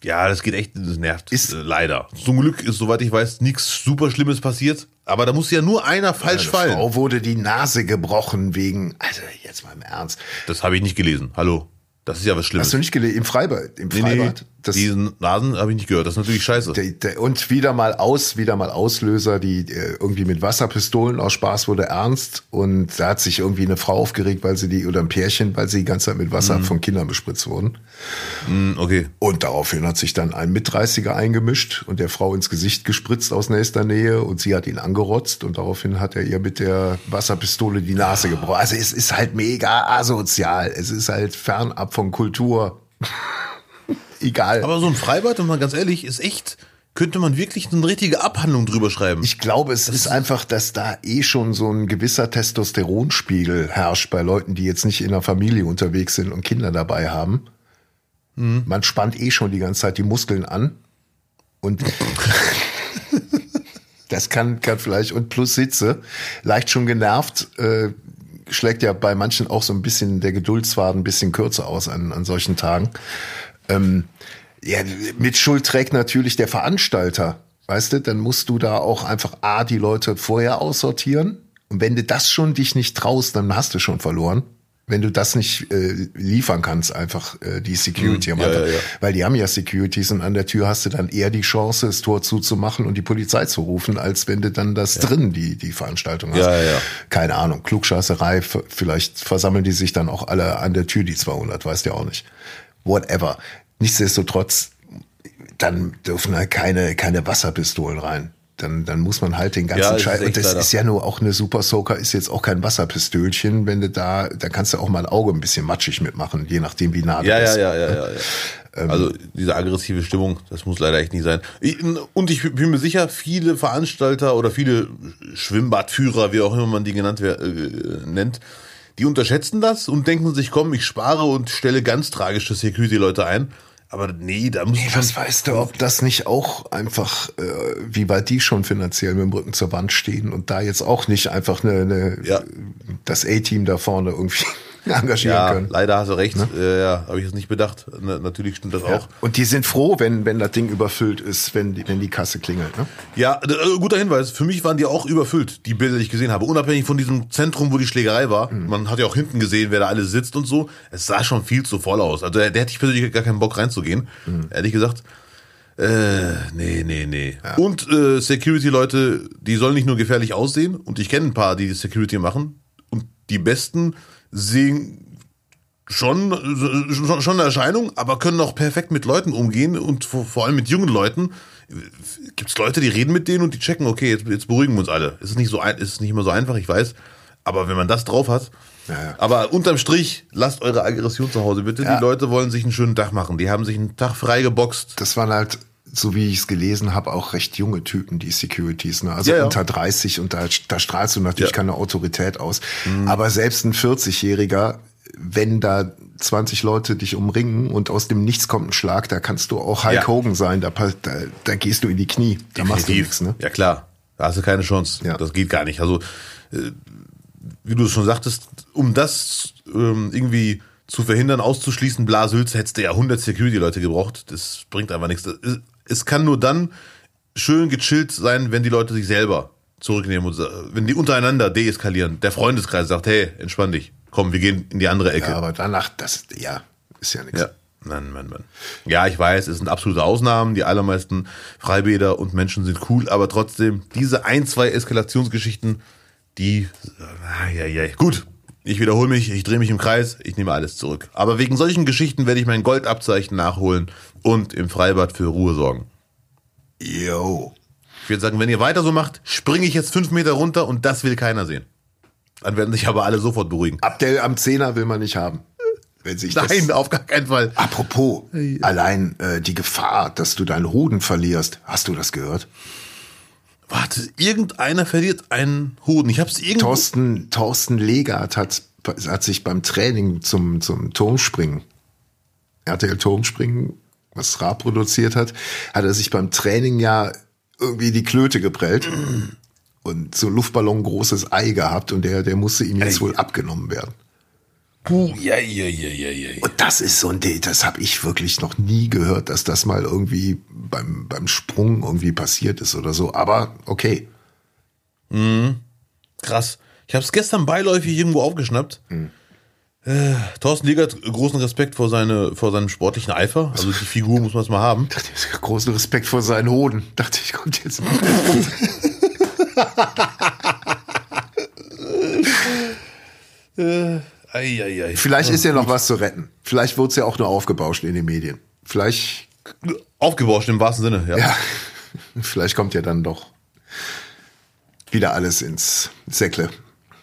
Ja, das geht echt, das nervt. Ist- äh, leider. Zum Glück ist, soweit ich weiß, nichts super Schlimmes passiert. Aber da muss ja nur einer falsch Eine fallen. Frau wurde die Nase gebrochen wegen, also jetzt mal im Ernst. Das habe ich nicht gelesen. Hallo. Das ist ja was Schlimmes. Hast du nicht gelesen? Im Freibad? Im nee, Freibad? nee, Das, diesen Nasen habe ich nicht gehört. Das ist natürlich scheiße. der, der, und wieder mal aus, wieder mal Auslöser, die äh, irgendwie mit Wasserpistolen aus Spaß wurde ernst. Und da hat sich irgendwie eine Frau aufgeregt, weil sie die, oder ein Pärchen, weil sie die ganze Zeit mit Wasser von Kindern bespritzt wurden. Hm, okay. Und daraufhin hat sich dann ein Mitdreißiger eingemischt und der Frau ins Gesicht gespritzt aus nächster Nähe und sie hat ihn angerotzt und daraufhin hat er ihr mit der Wasserpistole die Nase gebrochen. Also es ist halt mega asozial. Es ist halt fernab von Kultur. Egal. Aber so ein Freibad, wenn man ganz ehrlich, ist echt, könnte man wirklich eine richtige Abhandlung drüber schreiben. Ich glaube, es ist einfach, dass da eh schon so ein gewisser Testosteronspiegel herrscht bei Leuten, die jetzt nicht in der Familie unterwegs sind und Kinder dabei haben. Man spannt eh schon die ganze Zeit die Muskeln an und das kann, kann vielleicht und plus Sitze leicht schon genervt. Äh, schlägt ja bei manchen auch so ein bisschen der Geduldsfaden ein bisschen kürzer aus an, an solchen Tagen. Ähm, ja, mit Schuld trägt natürlich der Veranstalter. Weißt du, dann musst du da auch einfach A, die Leute vorher aussortieren. Und wenn du das schon dich nicht traust, dann hast du schon verloren. Wenn du das nicht äh, liefern kannst, einfach äh, die Security. Mm, am ja, Anfang. ja, ja. Weil die haben ja Securities und an der Tür hast du dann eher die Chance, das Tor zuzumachen und die Polizei zu rufen, als wenn du dann das drin, die, die Veranstaltung hast. Keine Ahnung, Klugscheißerei, vielleicht versammeln die sich dann auch alle an der Tür, die 200, weißt du ja auch nicht. Whatever. Nichtsdestotrotz, dann dürfen halt keine, keine Wasserpistolen rein. Dann, dann muss man halt den Ja, ganzen ist Scheiß. Und das leider. ist ja nur auch eine Super Soaker, ist jetzt auch kein Wasserpistölchen. Wenn du da, da kannst du auch mal ein Auge ein bisschen matschig mitmachen, je nachdem, wie nah du Ja, bist. ja, ja, ja, ja, ja. Also diese aggressive Stimmung, das muss leider echt nicht sein. Ich, und ich bin mir sicher, viele Veranstalter oder viele Schwimmbadführer, wie auch immer man die genannt wer- äh, nennt, die unterschätzen das und denken sich, komm, ich spare und stelle ganz tragische Security-Leute ein. Aber nee, da muss Nee, schon. was weißt du, ob das nicht auch einfach, äh, wie weit die schon finanziell mit dem Rücken zur Wand stehen und da jetzt auch nicht einfach eine, eine Ja. das A-Team da vorne irgendwie engagieren Ja, können. leider hast du recht. Äh, ja, habe ich jetzt nicht bedacht. Na, natürlich stimmt das auch. Und die sind froh, wenn, wenn das Ding überfüllt ist, wenn die, wenn die Kasse klingelt. Ne? Ja, äh, guter Hinweis. Für mich waren die auch überfüllt, die Bilder, die ich gesehen habe. Unabhängig von diesem Zentrum, wo die Schlägerei war. Man hat ja auch hinten gesehen, wer da alles sitzt und so. Es sah schon viel zu voll aus. Also da hätte ich persönlich gar keinen Bock reinzugehen. Ehrlich gesagt. Äh, nee, nee, nee. Und äh, Security-Leute, die sollen nicht nur gefährlich aussehen. Und ich kenne ein paar, die Security machen. Und die Besten sehen schon, schon, schon eine Erscheinung, aber können auch perfekt mit Leuten umgehen und vor, vor allem mit jungen Leuten. Gibt es Leute, die reden mit denen und die checken, okay, jetzt, jetzt beruhigen wir uns alle. Es ist nicht so ein, es ist nicht immer so einfach, ich weiß. Aber wenn man das drauf hat, Ja, ja. aber unterm Strich, lasst eure Aggression zu Hause bitte. Ja. Die Leute wollen sich einen schönen Tag machen. Die haben sich einen Tag frei geboxt. Das waren halt, so wie ich es gelesen habe, auch recht junge Typen, die Securities. Ne? Also Ja, ja. unter 30 und da, da strahlst du natürlich Ja. Mhm. keine Autorität aus. Aber selbst ein 40-Jähriger, wenn da 20 Leute dich umringen und aus dem Nichts kommt ein Schlag, da kannst du auch Hulk. Hogan sein, da, da, da gehst du in die Knie. Da machst du Definitiv. nichts. Ne? Ja klar, da hast du keine Chance. Ja. Das geht gar nicht. Also, äh, wie du es schon sagtest, um das ähm, irgendwie zu verhindern, auszuschließen, Blasülz, hättest du ja 100 Security-Leute gebraucht. Das bringt einfach nichts. Es- Es kann nur dann schön gechillt sein, wenn die Leute sich selber zurücknehmen und wenn die untereinander deeskalieren. Der Freundeskreis sagt, hey, entspann dich. komm, wir gehen in die andere Ecke. Ja, aber danach, das, ja, ist ja nichts. Ja. Mann, Mann, Mann. Ja, ich weiß, es sind absolute Ausnahmen. Die allermeisten Freibäder und Menschen sind cool, aber trotzdem, diese ein, zwei Eskalationsgeschichten, die, ah, ja, ja, gut. Ich wiederhole mich, ich drehe mich im Kreis, ich nehme alles zurück. Aber wegen solchen Geschichten werde ich mein Goldabzeichen nachholen und im Freibad für Ruhe sorgen. Yo. Ich würde sagen, wenn ihr weiter so macht, springe ich jetzt fünf Meter runter und das will keiner sehen. Dann werden sich aber alle sofort beruhigen. Abdel am Zehner will man nicht haben. Wenn sich Nein, auf gar keinen Fall. apropos, allein äh, die Gefahr, dass du deinen Hoden verlierst, hast du das gehört? Warte, irgendeiner verliert einen Hoden. Ich hab's irgendwo. Thorsten, Thorsten Legert hat, hat sich beim Training zum, zum Turmspringen, RTL Turmspringen, was Ra produziert hat, hat er sich beim Training ja irgendwie die Klöte geprellt und so Luftballon großes Ei gehabt und der, der musste ihm jetzt wohl abgenommen werden. Puh, ja, ja, ja, ja, ja. Und das ist so ein Date, das habe ich wirklich noch nie gehört, dass das mal irgendwie beim, beim Sprung irgendwie passiert ist oder so. Aber okay. Krass. Ich habe es gestern beiläufig irgendwo aufgeschnappt. Äh, Thorsten Legert, großen Respekt vor, seine, vor seinem sportlichen Eifer. Also die Figur muss man es mal haben. Großen Respekt vor seinen Hoden. Dachte ich, kommt jetzt. Eieiei. Vielleicht ist ja noch was zu retten. Vielleicht wurde es ja auch nur aufgebauscht in den Medien. Vielleicht, Aufgebauscht im wahrsten Sinne, ja. ja, vielleicht kommt ja dann doch wieder alles ins Säckle.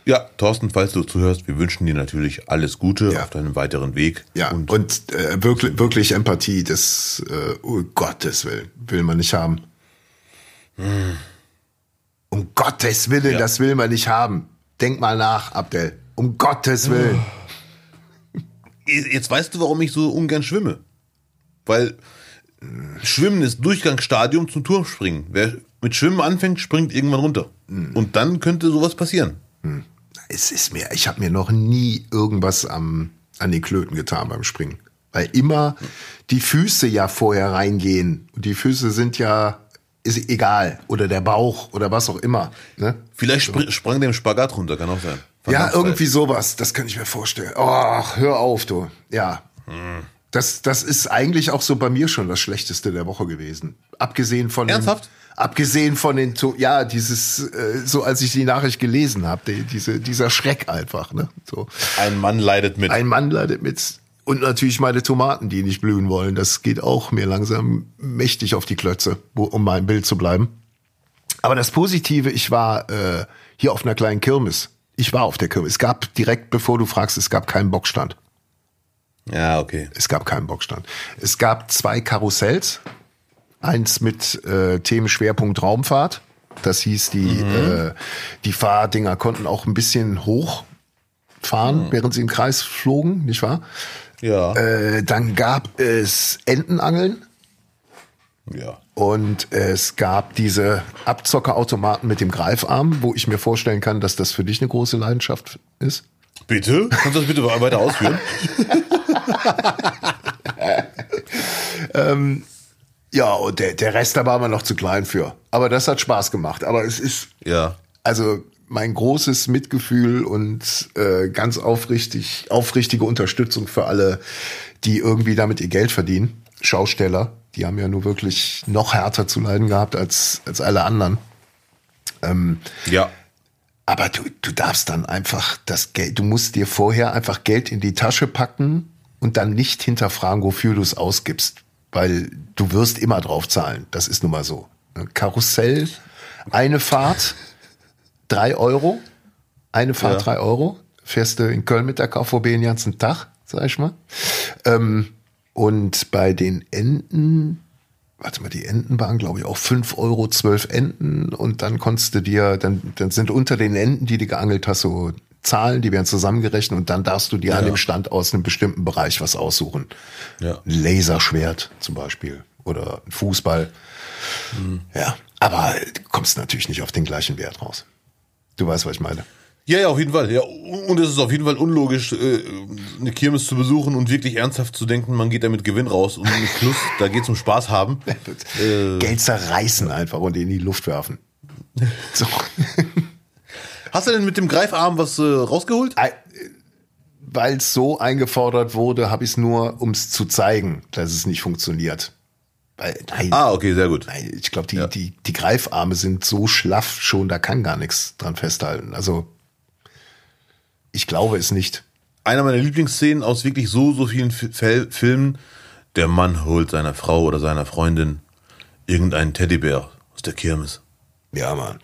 Ja, Thorsten, falls du zuhörst, wir wünschen dir natürlich alles Gute Ja. auf deinem weiteren Weg. Ja, Und und, äh, wirklich, wirklich Empathie, das, äh, um Gottes Willen, will man nicht haben. Um Gottes Willen, Ja. das will man nicht haben. Denk mal nach, Abdel. Um Gottes Willen. jetzt weißt du, warum ich so ungern schwimme. Weil Schwimmen ist Durchgangsstadium zum Turmspringen. Wer mit Schwimmen anfängt, springt irgendwann runter. Und dann könnte sowas passieren. Es ist mir, ich habe mir noch nie irgendwas am, an den Klöten getan beim Springen. Weil immer die Füße ja vorher reingehen. Und die Füße sind ja, ist egal. Oder der Bauch oder was auch immer. Ne? Vielleicht spr sprang der im Spagat runter, kann auch sein. Ja, Verdammt, irgendwie sowas, das kann ich mir vorstellen. Oh, hör auf, du. Ja. Hm. Das, das ist eigentlich auch so bei mir schon das Schlechteste der Woche gewesen. Abgesehen von Ernsthaft? Abgesehen von den, To- ja, dieses, äh, so als ich die Nachricht gelesen habe, die, diese, dieser Schreck einfach, ne? So. Ein Mann leidet mit. Ein Mann leidet mit. Und natürlich meine Tomaten, die nicht blühen wollen. Das geht auch mir langsam mächtig auf die Klötze, wo, um mal im Bild zu bleiben. Aber das Positive, ich war äh, hier auf einer kleinen Kirmes. Ich war auf der Kirmes. Es gab direkt, bevor du fragst, es gab keinen Bockstand. ja, okay. Es gab keinen Bockstand. Es gab zwei Karussells. Eins mit äh, Themenschwerpunkt Raumfahrt. Das hieß, die, äh, die Fahrdinger konnten auch ein bisschen hoch fahren, während sie im Kreis flogen, nicht wahr? Ja. Äh, dann gab es Entenangeln ja. und es gab diese Abzockerautomaten mit dem Greifarm, wo ich mir vorstellen kann, dass das für dich eine große Leidenschaft ist. Bitte? Kannst du das bitte weiter ausführen? Ja, und der, der Rest, da war man noch zu klein für. Aber das hat Spaß gemacht. Aber es ist, ja. also mein großes Mitgefühl und äh, ganz aufrichtig, aufrichtige Unterstützung für alle, die irgendwie damit ihr Geld verdienen. Schausteller, die haben ja nur wirklich noch härter zu leiden gehabt als, als alle anderen. Ja. Aber du, du darfst dann einfach das Geld, du musst dir vorher einfach Geld in die Tasche packen und dann nicht hinterfragen, wofür du es ausgibst. Weil du wirst immer drauf zahlen. Das ist nun mal so. Karussell, eine Fahrt, drei Euro. Eine Fahrt, Ja. drei Euro. Fährst du in Köln mit der KVB den ganzen Tag, sag ich mal. Ähm, und bei den Enten, warte mal, die Enten waren, glaube ich, auch fünf Euro, zwölf Enten. Und dann konntest du dir, dann, dann sind unter den Enten, die du geangelt hast, so Zahlen, die werden zusammengerechnet und dann darfst du dir an dem Stand aus einem bestimmten Bereich was aussuchen. Ja. Ein Laserschwert zum Beispiel oder ein Fußball. Ja, aber du kommst natürlich nicht auf den gleichen Wert raus. Du weißt, was ich meine. Ja, ja, auf jeden Fall. Ja, und es ist auf jeden Fall unlogisch, äh, eine Kirmes zu besuchen und wirklich ernsthaft zu denken, man geht da mit Gewinn raus und mit Plus, da geht es um Spaß haben. Geld zerreißen einfach und in die Luft werfen. So. Hast du denn mit dem Greifarm was äh, rausgeholt? Ei, weil es so eingefordert wurde, habe ich es nur, um es zu zeigen, dass es nicht funktioniert. Weil, nein, Ah, okay, sehr gut. nein ich glaube, die, die, die Greifarme sind so schlaff schon, da kann gar nichts dran festhalten. Also, ich glaube es nicht. Einer meiner Lieblingsszenen aus wirklich so, so vielen Fel- Filmen. Der Mann holt seiner Frau oder seiner Freundin irgendeinen Teddybär aus der Kirmes. Ja, Mann.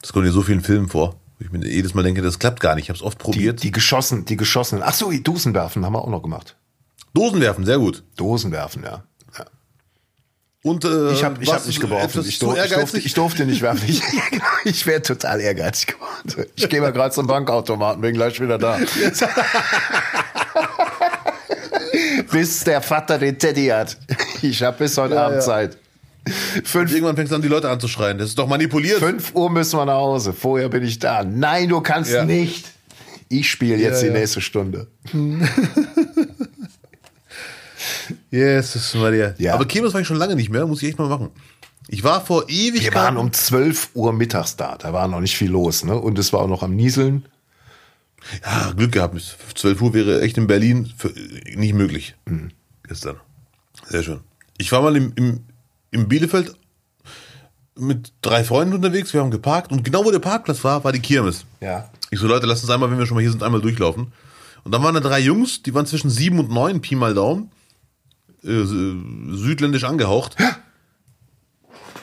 Das kommt in so vielen Filmen vor. Wo Ich mir jedes Mal denke, das klappt gar nicht. Ich habe es oft Die, probiert. die geschossen, die geschossenen. Ach so, die Dosenwerfen haben wir auch noch gemacht. Dosen werfen, sehr gut. Dosenwerfen, ja. ja. Und äh, Ich habe ich hab nicht geworfen. Ich, zu dur ich, durfte, ich durfte nicht werfen. Ich, ja, genau. ich wäre total ehrgeizig geworden. Ich gehe mal gerade zum Bankautomaten, bin gleich wieder da. bis der Vater den Teddy hat. Ich habe bis heute Abend ja. Zeit. Fünf, Irgendwann fängst du an, die Leute anzuschreien. Das ist doch manipuliert. fünf Uhr müssen wir nach Hause. Vorher bin ich da. Nein, du kannst Ja. nicht. Ich spiele jetzt Ja, die ja. nächste Stunde. Jesus Maria. Ja. Aber Kirmes war ich schon lange nicht mehr, muss ich echt mal machen. Ich war vor ewig. Wir waren um 12 Uhr mittags da. Da war noch nicht viel los. Ne? Und es war auch noch am Nieseln. Ja, Glück gehabt. Bis 12 Uhr wäre echt in Berlin nicht möglich. Mhm. Gestern. Sehr schön. Ich war mal im, im, im Bielefeld mit drei Freunden unterwegs. Wir haben geparkt und genau wo der Parkplatz war, war die Kirmes. Ja. Ich so, Leute, lasst uns einmal, wenn wir schon mal hier sind, einmal durchlaufen. Und dann waren da drei Jungs, die waren zwischen sieben und neun, Pi mal Daumen, äh, südländisch angehaucht.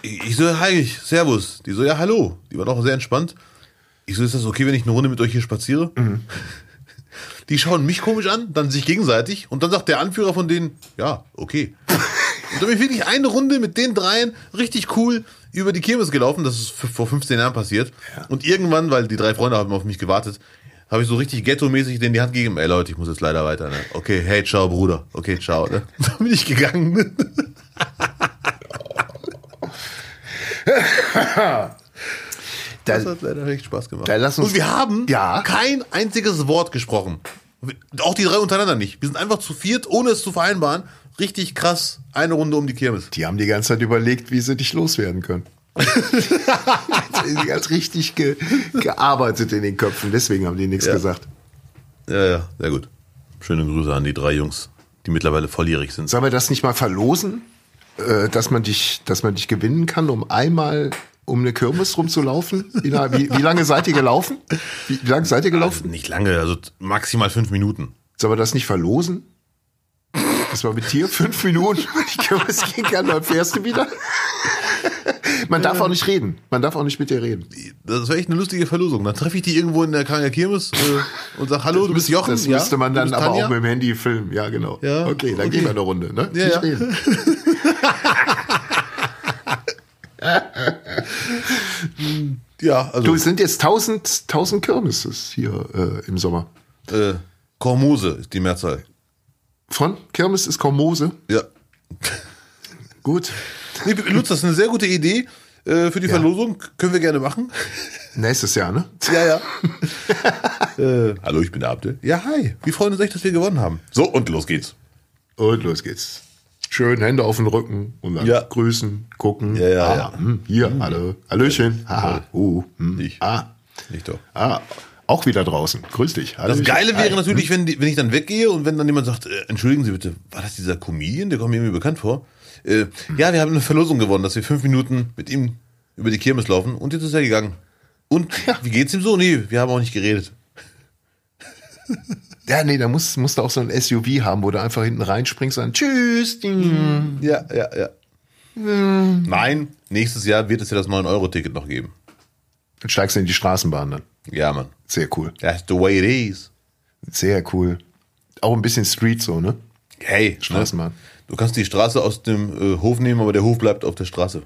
Ich ich so, hi, servus. Die so, ja, hallo. Die waren auch sehr entspannt. Ich so, ist das okay, wenn ich eine Runde mit euch hier spaziere? Die schauen mich komisch an, dann sich gegenseitig und dann sagt der Anführer von denen, ja, okay. Und dann bin ich wirklich eine Runde mit den dreien richtig cool über die Kirmes gelaufen. Das ist vor 15 Jahren passiert. Und irgendwann, weil die drei Freunde haben auf mich gewartet, habe ich so richtig ghetto-mäßig denen die Hand gegeben. Ey Leute, ich muss jetzt leider weiter. Ne? Okay, hey, ciao, Bruder. Okay, ciao. Ne? Dann bin ich gegangen. Da, Das hat leider echt Spaß gemacht. Und wir haben Ja. kein einziges Wort gesprochen. Auch die drei untereinander nicht. Wir sind einfach zu viert, ohne es zu vereinbaren. Richtig krass, eine Runde um die Kirmes. die haben die ganze Zeit überlegt, wie sie dich loswerden können. die hat richtig ge gearbeitet in den Köpfen, deswegen haben die nichts Ja. gesagt. Ja, ja, sehr gut. Schöne Grüße an die drei Jungs, die mittlerweile volljährig sind. Sollen wir das nicht mal verlosen, äh, dass man dich, dass man dich gewinnen kann, um einmal um eine Kirmes rumzulaufen? Wie, wie lange seid ihr gelaufen? Wie, wie lange seid ihr gelaufen? Nicht lange, also maximal fünf Minuten. Sollen wir das nicht verlosen? Dass man mit dir fünf Minuten über die Kirmes gehen kann, dann fährst du wieder. Man darf auch nicht reden. Man darf auch nicht mit dir reden. Das wäre echt eine lustige Verlosung. Dann treffe ich die irgendwo in der Kranger Kirmes äh, und sag Hallo, du bist Jochen. Das ja? müsste man dann aber Tanja? auch mit dem Handy filmen. Ja, genau. Ja, okay, dann okay. gehen wir eine Runde. Ne? Ja, Nicht ja. reden. Ja, also Du, es sind jetzt tausend, tausend Kirmeses hier äh, im Sommer. äh, Kormose ist die Mehrzahl. Von Kirmes ist Kormose. Ja. Gut. Nee, Lutz, das ist eine sehr gute Idee äh, für die Verlosung. Können wir gerne machen. Nächstes Jahr, ne? Ja, ja. äh, hallo, ich bin der Abdel. Ja, hi. Wir freuen uns echt, dass wir gewonnen haben. So, und los geht's. Und los geht's. Schön Hände auf den Rücken und dann Ja. grüßen, gucken. Ja, ja, ah, ja. Hm, hier, hallo. Hallöchen. Haha. Uh, hm. Ich. Ah, Nicht doch. ah, auch wieder draußen. Grüß dich. Das Hallöchen. Geile wäre natürlich, wenn, die, wenn ich dann weggehe und wenn dann jemand sagt, äh, entschuldigen Sie bitte, war das dieser Comedian? Der kommt mir irgendwie bekannt vor. Äh, ja, wir haben eine Verlosung gewonnen, dass wir fünf Minuten mit ihm über die Kirmes laufen und jetzt ist er gegangen. Und wie geht's ihm so? Nee, wir haben auch nicht geredet. Ja, nee, da muss, musst du auch so ein SUV haben, wo du einfach hinten reinspringst und dann Tschüss. ding. Ja, ja, ja. Nein, nächstes Jahr wird es ja das 9-Euro-Ticket noch geben. Dann steigst du in die Straßenbahn dann. Ja, Mann. Sehr cool. That's the way it is. Sehr cool. Auch ein bisschen Street so, ne? Hey, Straßenbahn. Ne? Du kannst die Straße aus dem äh, Hof nehmen, aber der Hof bleibt auf der Straße.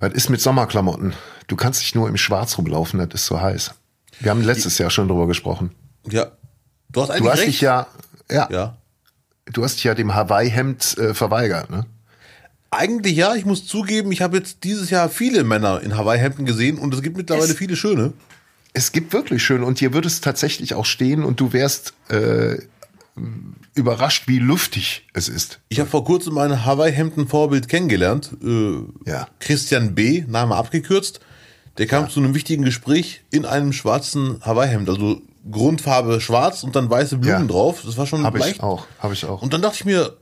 Was ist mit Sommerklamotten? Du kannst dich nur im Schwarz rumlaufen, das ist so heiß. Wir haben letztes Jahr schon drüber gesprochen. Ja. Du hast eigentlich Du hast recht. dich ja, ja, ja. du hast dich ja dem Hawaii-Hemd äh, verweigert, ne? Eigentlich ja, ich muss zugeben, ich habe jetzt dieses Jahr viele Männer in Hawaii-Hemden gesehen und es gibt mittlerweile Es- viele schöne. Es gibt wirklich schön und dir würde es tatsächlich auch stehen und du wärst äh, überrascht, wie luftig es ist. Ich habe vor kurzem ein Hawaii-Hemden-Vorbild kennengelernt. Äh, Ja. Christian B., Name abgekürzt. Der kam zu einem wichtigen Gespräch in einem schwarzen Hawaii-Hemd. Also Grundfarbe schwarz und dann weiße Blumen Ja. drauf. Das war schon Habe leicht. ich auch, habe ich auch. Und dann dachte ich mir,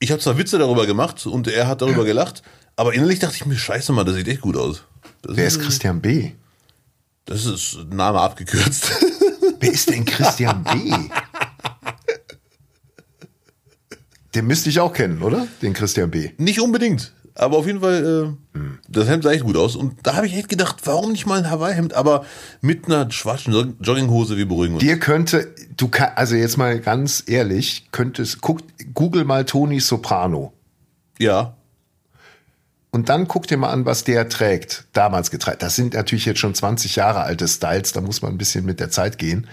ich habe zwar Witze darüber gemacht und er hat darüber gelacht, aber innerlich dachte ich mir, scheiße mal, das sieht echt gut aus. Das Wer ist Christian B? Das ist Name abgekürzt. Wer ist denn Christian B? Den müsste ich auch kennen, oder? Den Christian B. Nicht unbedingt, aber auf jeden Fall, äh, Hm. das Hemd sah echt gut aus. Und da habe ich echt gedacht, warum nicht mal ein Hawaii-Hemd, aber mit einer schwarzen Jog- Jogginghose, wir beruhigen uns. Dir könnte, du kann, also jetzt mal ganz ehrlich, könntest, guck, google mal Toni Soprano. Ja, Und dann guck dir mal an, was der trägt, damals getragen. Das sind natürlich jetzt schon 20 Jahre alte Styles, da muss man ein bisschen mit der Zeit gehen.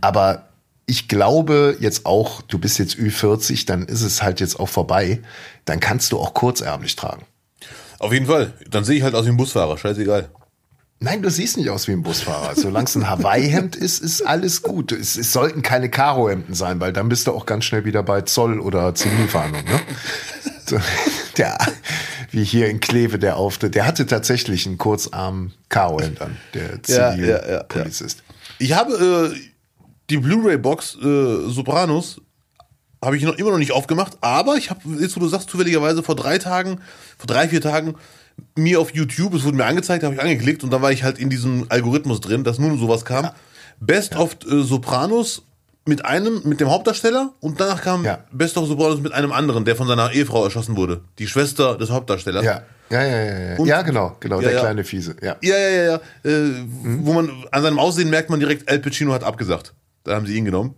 Aber ich glaube jetzt auch, du bist jetzt Ü40, dann ist es halt jetzt auch vorbei. Dann kannst du auch kurzärmlich tragen. auf jeden Fall. Dann sehe ich halt aus wie ein Busfahrer, scheißegal. Nein, du siehst nicht aus wie ein Busfahrer. Solange es ein Hawaii-Hemd ist, ist alles gut. Es, es sollten keine Karo-Hemden sein, weil dann bist du auch ganz schnell wieder bei Zoll oder Zivilfahndung. Ne? Der, wie hier in Kleve, der Auftritt, der hatte tatsächlich einen kurzarm Karo-Hemd an, der Ja, ja, ja, ja. Zivilpolizist. Ich habe äh, die Blu-ray-Box äh, Sopranos habe ich noch immer noch nicht aufgemacht, aber ich habe jetzt, wo du sagst, zufälligerweise vor drei Tagen, vor drei, vier Tagen, mir auf YouTube, es wurde mir angezeigt, habe ich angeklickt und da war ich halt in diesem Algorithmus drin, dass nun sowas kam. Best of äh, Sopranos mit einem, mit dem Hauptdarsteller und danach kam Ja. Best of Sopranos mit einem anderen, der von seiner Ehefrau erschossen wurde. Die Schwester des Hauptdarstellers. Ja, ja, ja, ja. Ja, Und- ja genau, genau, Ja, der ja. kleine Fiese. Ja. Ja, ja, ja. Äh, Wo man an seinem Aussehen merkt man direkt, Al Pacino hat abgesagt. Da haben sie ihn genommen.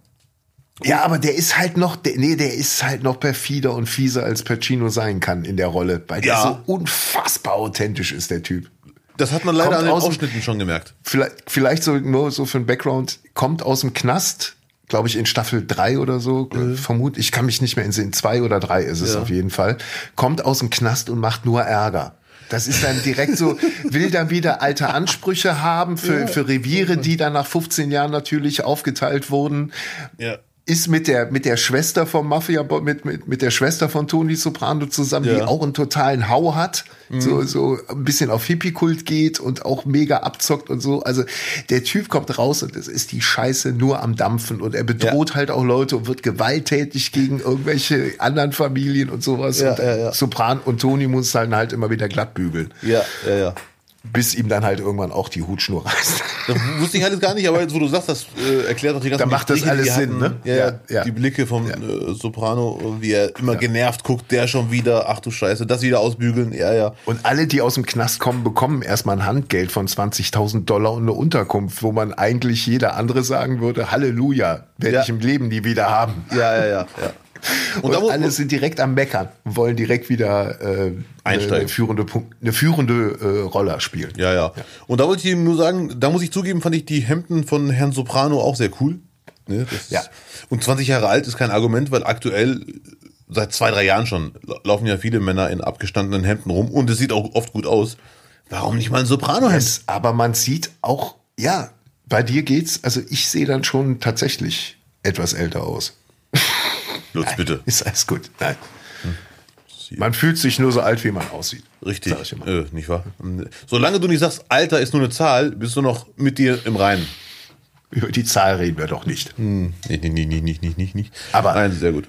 Ja, aber der ist halt noch, der, nee, der ist halt noch perfider und fieser als Pacino sein kann in der Rolle, weil der so unfassbar authentisch ist, der Typ. Das hat man leider Kommt an den aus Ausschnitten schon gemerkt. Vielleicht, vielleicht so nur so für ein Background, kommt aus dem Knast, glaube ich, in Staffel drei oder so, äh, vermute ich, kann mich nicht mehr entsinnen, zwei oder drei ist es Ja. auf jeden Fall, kommt aus dem Knast und macht nur Ärger. Das ist dann direkt so, will dann wieder alte Ansprüche haben für, für Reviere, die dann nach 15 Jahren natürlich aufgeteilt wurden. Ja. Ist mit der, mit der Schwester vom Mafia, mit, mit, mit der Schwester von Tony Soprano zusammen, die Ja. auch einen totalen Hau hat, so, so ein bisschen auf Hippie-Kult geht und auch mega abzockt und so. Also der Typ kommt raus und es ist die Scheiße nur am Dampfen und er bedroht halt auch Leute und wird gewalttätig gegen irgendwelche anderen Familien und sowas. Ja, und ja, ja. Sopran und Tony muss dann halt immer wieder glatt bügeln, Ja, ja, ja. Bis ihm dann halt irgendwann auch die Hutschnur reißt. Das wusste ich alles gar nicht, aber jetzt, wo du sagst, das äh, erklärt doch die ganzen Da macht das Blicke, alles Sinn, hatten. ne? Ja, ja, Ja, ja. Die Blicke vom äh, Soprano, wie er immer genervt guckt, der schon wieder, ach du Scheiße, das wieder ausbügeln, ja, ja. Und alle, die aus dem Knast kommen, bekommen erstmal ein Handgeld von 20.000 Dollar und eine Unterkunft, wo man eigentlich jeder andere sagen würde, Halleluja, werde Ja. ich im Leben nie wieder haben. Ja, ja, ja, ja. Und, muss- alle sind direkt am Meckern und wollen direkt wieder äh, Einsteigen. eine führende, Punkt- eine führende äh, Rolle spielen. Ja, ja. Und da wollte ich ihm nur sagen, da muss ich zugeben, fand ich die Hemden von Herrn Soprano auch sehr cool. Ne, Ja. Ist, und 20 Jahre alt ist kein Argument, weil aktuell seit zwei, drei Jahren schon la- laufen ja viele Männer in abgestandenen Hemden rum und es sieht auch oft gut aus. Warum nicht mal ein Soprano-Hemd? Aber man sieht auch, ja, bei dir geht's, also ich sehe dann schon tatsächlich etwas älter aus. Lutz, bitte. Ist alles gut. Nein. Man fühlt sich nur so alt, wie man aussieht. Richtig. Äh, nicht wahr? Solange du nicht sagst, Alter ist nur eine Zahl, bist du noch mit dir im Reinen. Über die Zahl reden wir doch nicht. Hm, nicht, nicht, nicht, nicht, nicht, nicht, nicht. Aber- Nein, sehr gut.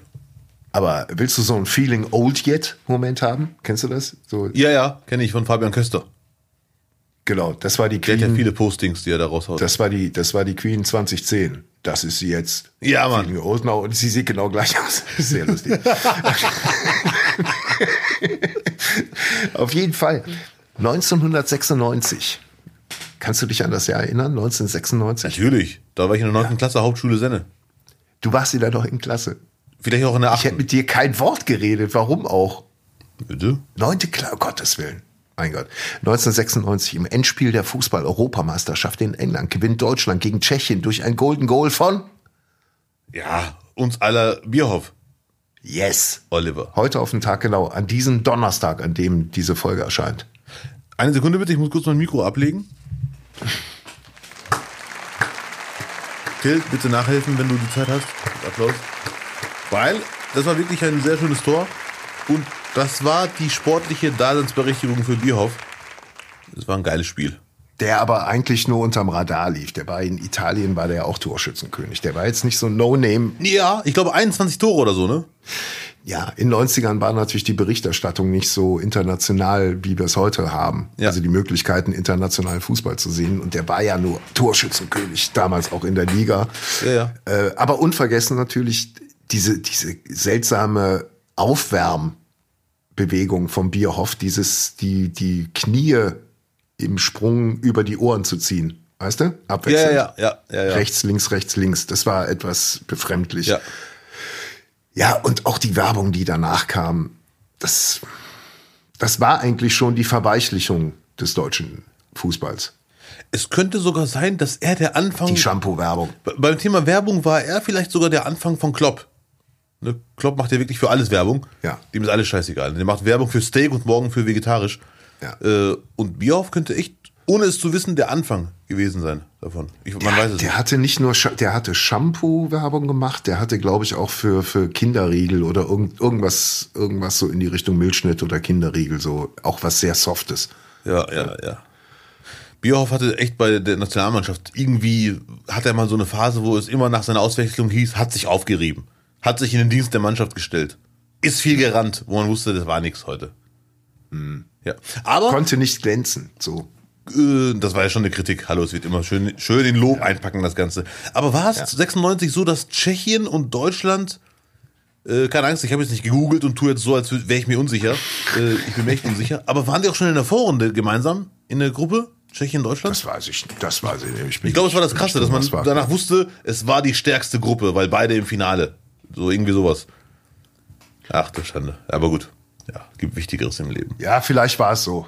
Aber willst du so ein Feeling old yet Moment haben? Kennst du das? So, Ja, ja, kenne ich von Fabian Köster. genau, das war die Der hat ja Queen. viele Postings, die er da raushaut. Das war die, das war die Queen 2010. Das ist sie jetzt. Ja, Mann. Now und sie sieht genau gleich aus. Sehr lustig. Auf jeden Fall. 1996. Kannst du dich an das Jahr erinnern? 1996. Natürlich. Da war ich in der 9. Klasse Hauptschule Senne. Du warst wieder noch in Klasse. Vielleicht auch in der Ich hätte 8. mit dir kein Wort geredet. Warum auch? Bitte? Neunte Klasse, Gottes Willen. Mein Gott. 1996 im Endspiel der Fußball-Europameisterschaft in England gewinnt Deutschland gegen Tschechien durch ein Golden Goal von Ja, uns aller Bierhoff, Yes. Oliver. Heute auf den Tag genau, an diesem Donnerstag, an dem diese Folge erscheint. Eine Sekunde bitte, ich muss kurz mein Mikro ablegen. Till, bitte nachhelfen, wenn du die Zeit hast. Applaus. Weil das war wirklich ein sehr schönes Tor. Und das war die sportliche Daseinsberechtigung für Bierhoff. Das war ein geiles Spiel. Der aber eigentlich nur unterm Radar lief. Der war in Italien, war der ja auch Torschützenkönig. Der war jetzt nicht so No-Name. Ja, ich glaube 21 Tore oder so, ne? Ja, in den 90ern war natürlich die Berichterstattung nicht so international, wie wir es heute haben. Ja. Also die Möglichkeiten, internationalen Fußball zu sehen. Und der war ja nur Torschützenkönig, damals auch in der Liga. Ja, ja. Äh, aber unvergessen natürlich diese, diese seltsame Aufwärmbewegung vom Bierhoff, dieses, die, die Knie im Sprung über die Ohren zu ziehen. Weißt du? Abwechselnd. ja, ja, ja, ja. Rechts, links, rechts, links. Das war etwas befremdlich. Ja. Ja, und auch die Werbung, die danach kam, das, das war eigentlich schon die Verweichlichung des deutschen Fußballs. Es könnte sogar sein, dass er der Anfang. Die Shampoo-Werbung. Be- Beim Thema Werbung war er vielleicht sogar der Anfang von Klopp. Ne? Klopp macht ja wirklich für alles Werbung. Ja. Dem ist alles scheißegal. Der macht Werbung für Steak und morgen für vegetarisch. Ja. Äh, und Bierhoff könnte echt, ohne es zu wissen, der Anfang gewesen sein davon. Ich, man weiß es Der nicht. hatte nicht nur, der hatte Shampoo-Werbung gemacht, der hatte, glaube ich, auch für, für Kinderriegel oder irgend, irgendwas, irgendwas so in die Richtung Milchschnitt oder Kinderriegel, so auch was sehr Softes. Ja, ja, ja. Bierhoff hatte echt bei der Nationalmannschaft irgendwie, hat er mal so eine Phase, wo es immer nach seiner Auswechslung hieß, hat sich aufgerieben. Hat sich in den Dienst der Mannschaft gestellt. Ist viel gerannt, wo man wusste, das war nichts heute. Ja. Aber Konnte nicht glänzen, so. äh, das war ja schon eine Kritik. Hallo, es wird immer schön, schön in Lob einpacken, das Ganze. Aber war es 96 so, dass Tschechien und Deutschland, äh, keine Angst, ich habe jetzt nicht gegoogelt und tue jetzt so, als wäre ich mir unsicher. Äh, ich bin mir echt unsicher. Aber waren die auch schon in der Vorrunde gemeinsam in der Gruppe? Tschechien, Deutschland? Das weiß ich nicht. Das weiß ich nicht. Ich, Ich glaube, es war das Krasse, dass man danach wusste, es war die stärkste Gruppe, weil beide im Finale. So irgendwie sowas. Ach du Schande. Aber gut. Ja, gibt Wichtigeres im Leben. Ja, vielleicht war es so.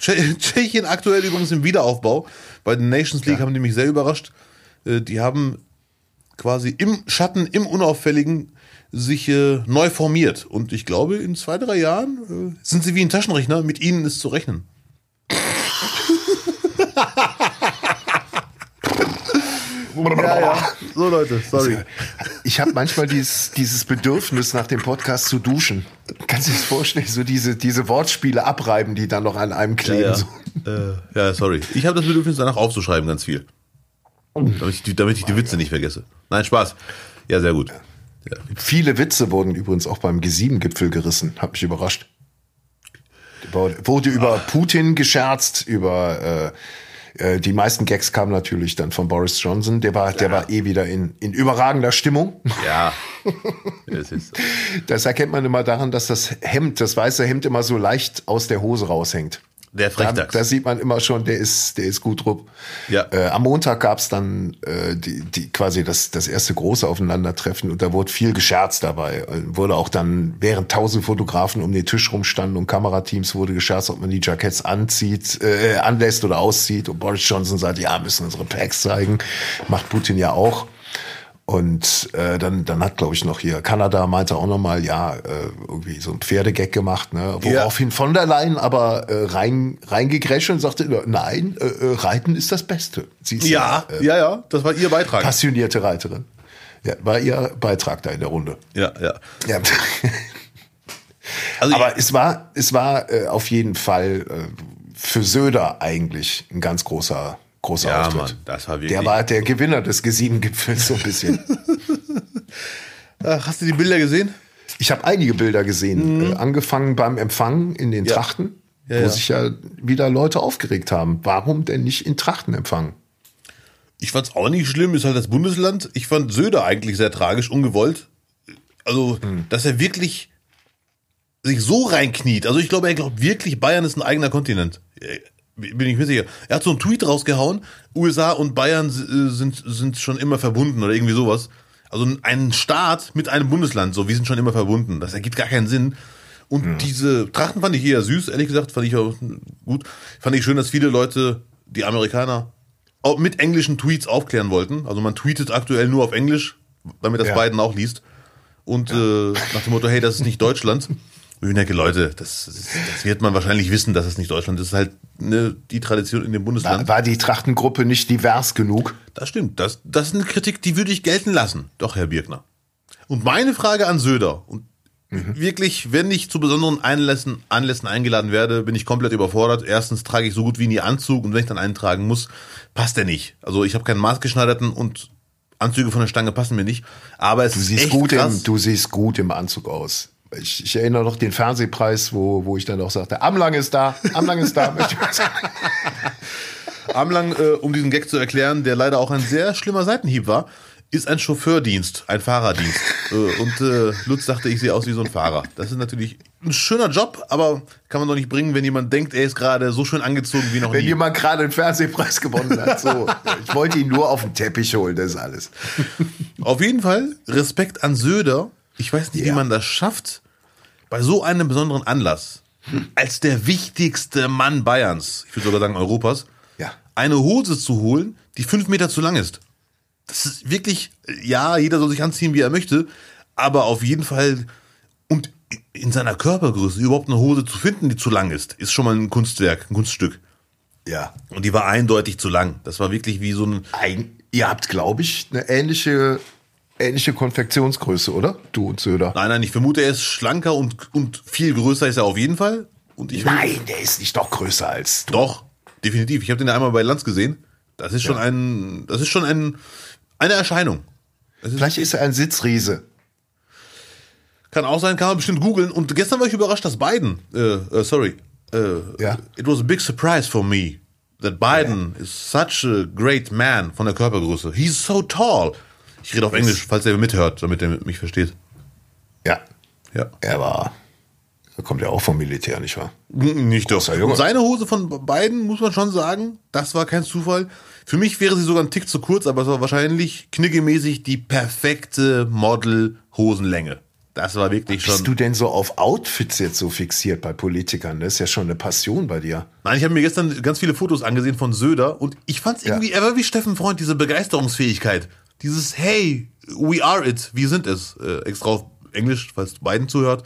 Tsche- Tschechien aktuell übrigens im Wiederaufbau. Bei den Nations League haben die mich sehr überrascht. Äh, Die haben quasi im Schatten, im Unauffälligen sich äh, neu formiert. Und ich glaube, in zwei, drei Jahren äh, sind sie wie ein Taschenrechner. Mit ihnen ist zu rechnen. Ja, ja. So Leute, sorry. Ich habe manchmal dieses, dieses Bedürfnis, nach dem Podcast zu duschen. Kannst du dir das vorstellen? So diese, diese Wortspiele abreiben, die dann noch an einem kleben. Ja, So. äh, ja sorry. Ich habe das Bedürfnis, danach aufzuschreiben, ganz viel. Damit ich, die- damit ich die Witze nicht vergesse. Nein, Spaß. Ja, sehr gut. Ja. Viele Witze wurden übrigens auch beim G7-Gipfel gerissen. Hat mich überrascht. Wurde über Putin gescherzt, über äh, äh, die meisten Gags kamen natürlich dann von Boris Johnson. Der war, der war eh wieder in, in überragender Stimmung. Ja. es ist. Das erkennt man immer daran, dass das Hemd, das weiße Hemd immer so leicht aus der Hose raushängt. Der Da, Frechdachs. da sieht man immer schon, der ist, der ist gut drupp. Ja. Äh, am Montag gab's dann äh, die, die quasi das, das erste große Aufeinandertreffen und da wurde viel gescherzt dabei. Wurde auch dann, während tausend Fotografen um den Tisch rumstanden und Kamerateams wurde gescherzt, ob man die Jackets anzieht, äh, anlässt oder auszieht. Und Boris Johnson sagt, ja, müssen unsere Packs zeigen. Macht Putin ja auch. Und äh, dann, dann hat, glaube ich, noch hier Kanada meinte auch nochmal, ja, äh, irgendwie so ein Pferdegag gemacht, ne? Woraufhin von der Leyen aber äh, rein, reingegrätscht und sagte, nein, äh, äh, Reiten ist das Beste. Sie ist Ja, äh, ja, ja, das war ihr Beitrag. passionierte Reiterin. Ja, war ihr Beitrag da in der Runde. Ja, ja. Ja. Also aber es war, es war äh, auf jeden Fall äh, für Söder eigentlich ein ganz großer, großer Ja, Auftritt. Mann, das war wirklich- Der war der Gewinner des G7-Gipfels so ein bisschen. Ach, hast du die Bilder gesehen? Ich habe einige Bilder gesehen, äh, angefangen beim Empfang in den Ja. Trachten, Ja, wo ja. sich ja wieder Leute aufgeregt haben. Warum denn nicht in Trachten empfangen? Ich fand's auch nicht schlimm, ist halt das Bundesland. Ich fand Söder eigentlich sehr tragisch, ungewollt. Also, dass er wirklich sich so reinkniet. Also ich glaube, er glaubt wirklich, Bayern ist ein eigener Kontinent. Bin ich mir sicher. Er hat so einen Tweet rausgehauen, USA und Bayern äh, sind, sind schon immer verbunden oder irgendwie sowas. Also ein Staat mit einem Bundesland, so, wir sind schon immer verbunden. Das ergibt gar keinen Sinn. Und diese Trachten fand ich eher süß, ehrlich gesagt, fand ich auch gut. Fand ich schön, dass viele Leute, die Amerikaner, auch mit englischen Tweets aufklären wollten. Also man tweetet aktuell nur auf Englisch, damit das Ja. Biden auch liest. Und äh, nach dem Motto, hey, das ist nicht Deutschland. Ich denke, Leute, das, das, wird man wahrscheinlich wissen, dass es nicht Deutschland ist. Das ist halt ne, die Tradition in dem Bundesland. War die Trachtengruppe nicht divers genug? Das stimmt. Das, das ist eine Kritik, die würde ich gelten lassen. Doch, Herr Birkner. Und meine Frage an Söder, und wirklich, wenn ich zu besonderen Anlässen, Anlässen eingeladen werde, bin ich komplett überfordert. Erstens trage ich so gut wie nie Anzug und wenn ich dann einen tragen muss, passt der nicht. Also ich habe keinen maßgeschneiderten und Anzüge von der Stange passen mir nicht. Aber es Du ist siehst, echt gut krass. im, du siehst gut im Anzug aus. Ich, ich erinnere noch den Fernsehpreis, wo, wo ich dann auch sagte, Amlang ist da, Amlang ist da. möchte ich mal sagen. Amlang, äh, um diesen Gag zu erklären, der leider auch ein sehr schlimmer Seitenhieb war, ist ein Chauffeurdienst, ein Fahrerdienst. äh, und äh, Lutz dachte, ich sehe aus wie so ein Fahrer. Das ist natürlich ein schöner Job, aber kann man doch nicht bringen, wenn jemand denkt, er ist gerade so schön angezogen wie noch Wenn nie. jemand gerade einen Fernsehpreis gewonnen hat. So. Ich wollte ihn nur auf den Teppich holen, das ist alles. Auf jeden Fall Respekt an Söder. Ich weiß nicht, wie Ja. man das schafft, bei so einem besonderen Anlass, als der wichtigste Mann Bayerns, ich würde sogar sagen Europas, Ja. eine Hose zu holen, die fünf Meter zu lang ist. Das ist wirklich, ja, jeder soll sich anziehen, wie er möchte, aber auf jeden Fall und in seiner Körpergröße überhaupt eine Hose zu finden, die zu lang ist, ist schon mal ein Kunstwerk, ein Kunststück. Ja. Und die war eindeutig zu lang. Das war wirklich wie so ein, Ein, ihr habt, glaube ich, eine ähnliche, ähnliche Konfektionsgröße, oder? Du und Söder. nein, nein, ich vermute, er ist schlanker und, und viel größer ist er auf jeden Fall. Und ich Nein, der ist nicht doch größer als du. Doch, definitiv. Ich habe den ja einmal bei Lanz gesehen. Das ist schon ein, das ist schon ein, eine Erscheinung. Vielleicht ist er ein Sitzriese. Kann auch sein, kann man bestimmt googeln. Und gestern war ich überrascht, dass Biden, äh, äh, sorry, äh, Ja. it was a big surprise for me that Biden is such a great man von der Körpergröße. He's so tall. Ich rede auf Englisch, falls er mithört, damit er mich versteht. Ja. Ja. Er war, er kommt ja auch vom Militär, nicht wahr? Nicht doch. Seine Hose von beiden, muss man schon sagen, das war kein Zufall. Für mich wäre sie sogar ein Tick zu kurz, aber es war wahrscheinlich knickemäßig die perfekte Model-Hosenlänge. Das war wirklich Bist schon. du denn so auf Outfits jetzt so fixiert bei Politikern? Das ist ja schon eine Passion bei dir. Nein, ich habe mir gestern ganz viele Fotos angesehen von Söder und ich fand es irgendwie, er war wie Steffen Freund, diese Begeisterungsfähigkeit. Dieses Hey, we are it, wir sind es. Äh, extra auf Englisch, falls beiden zuhört.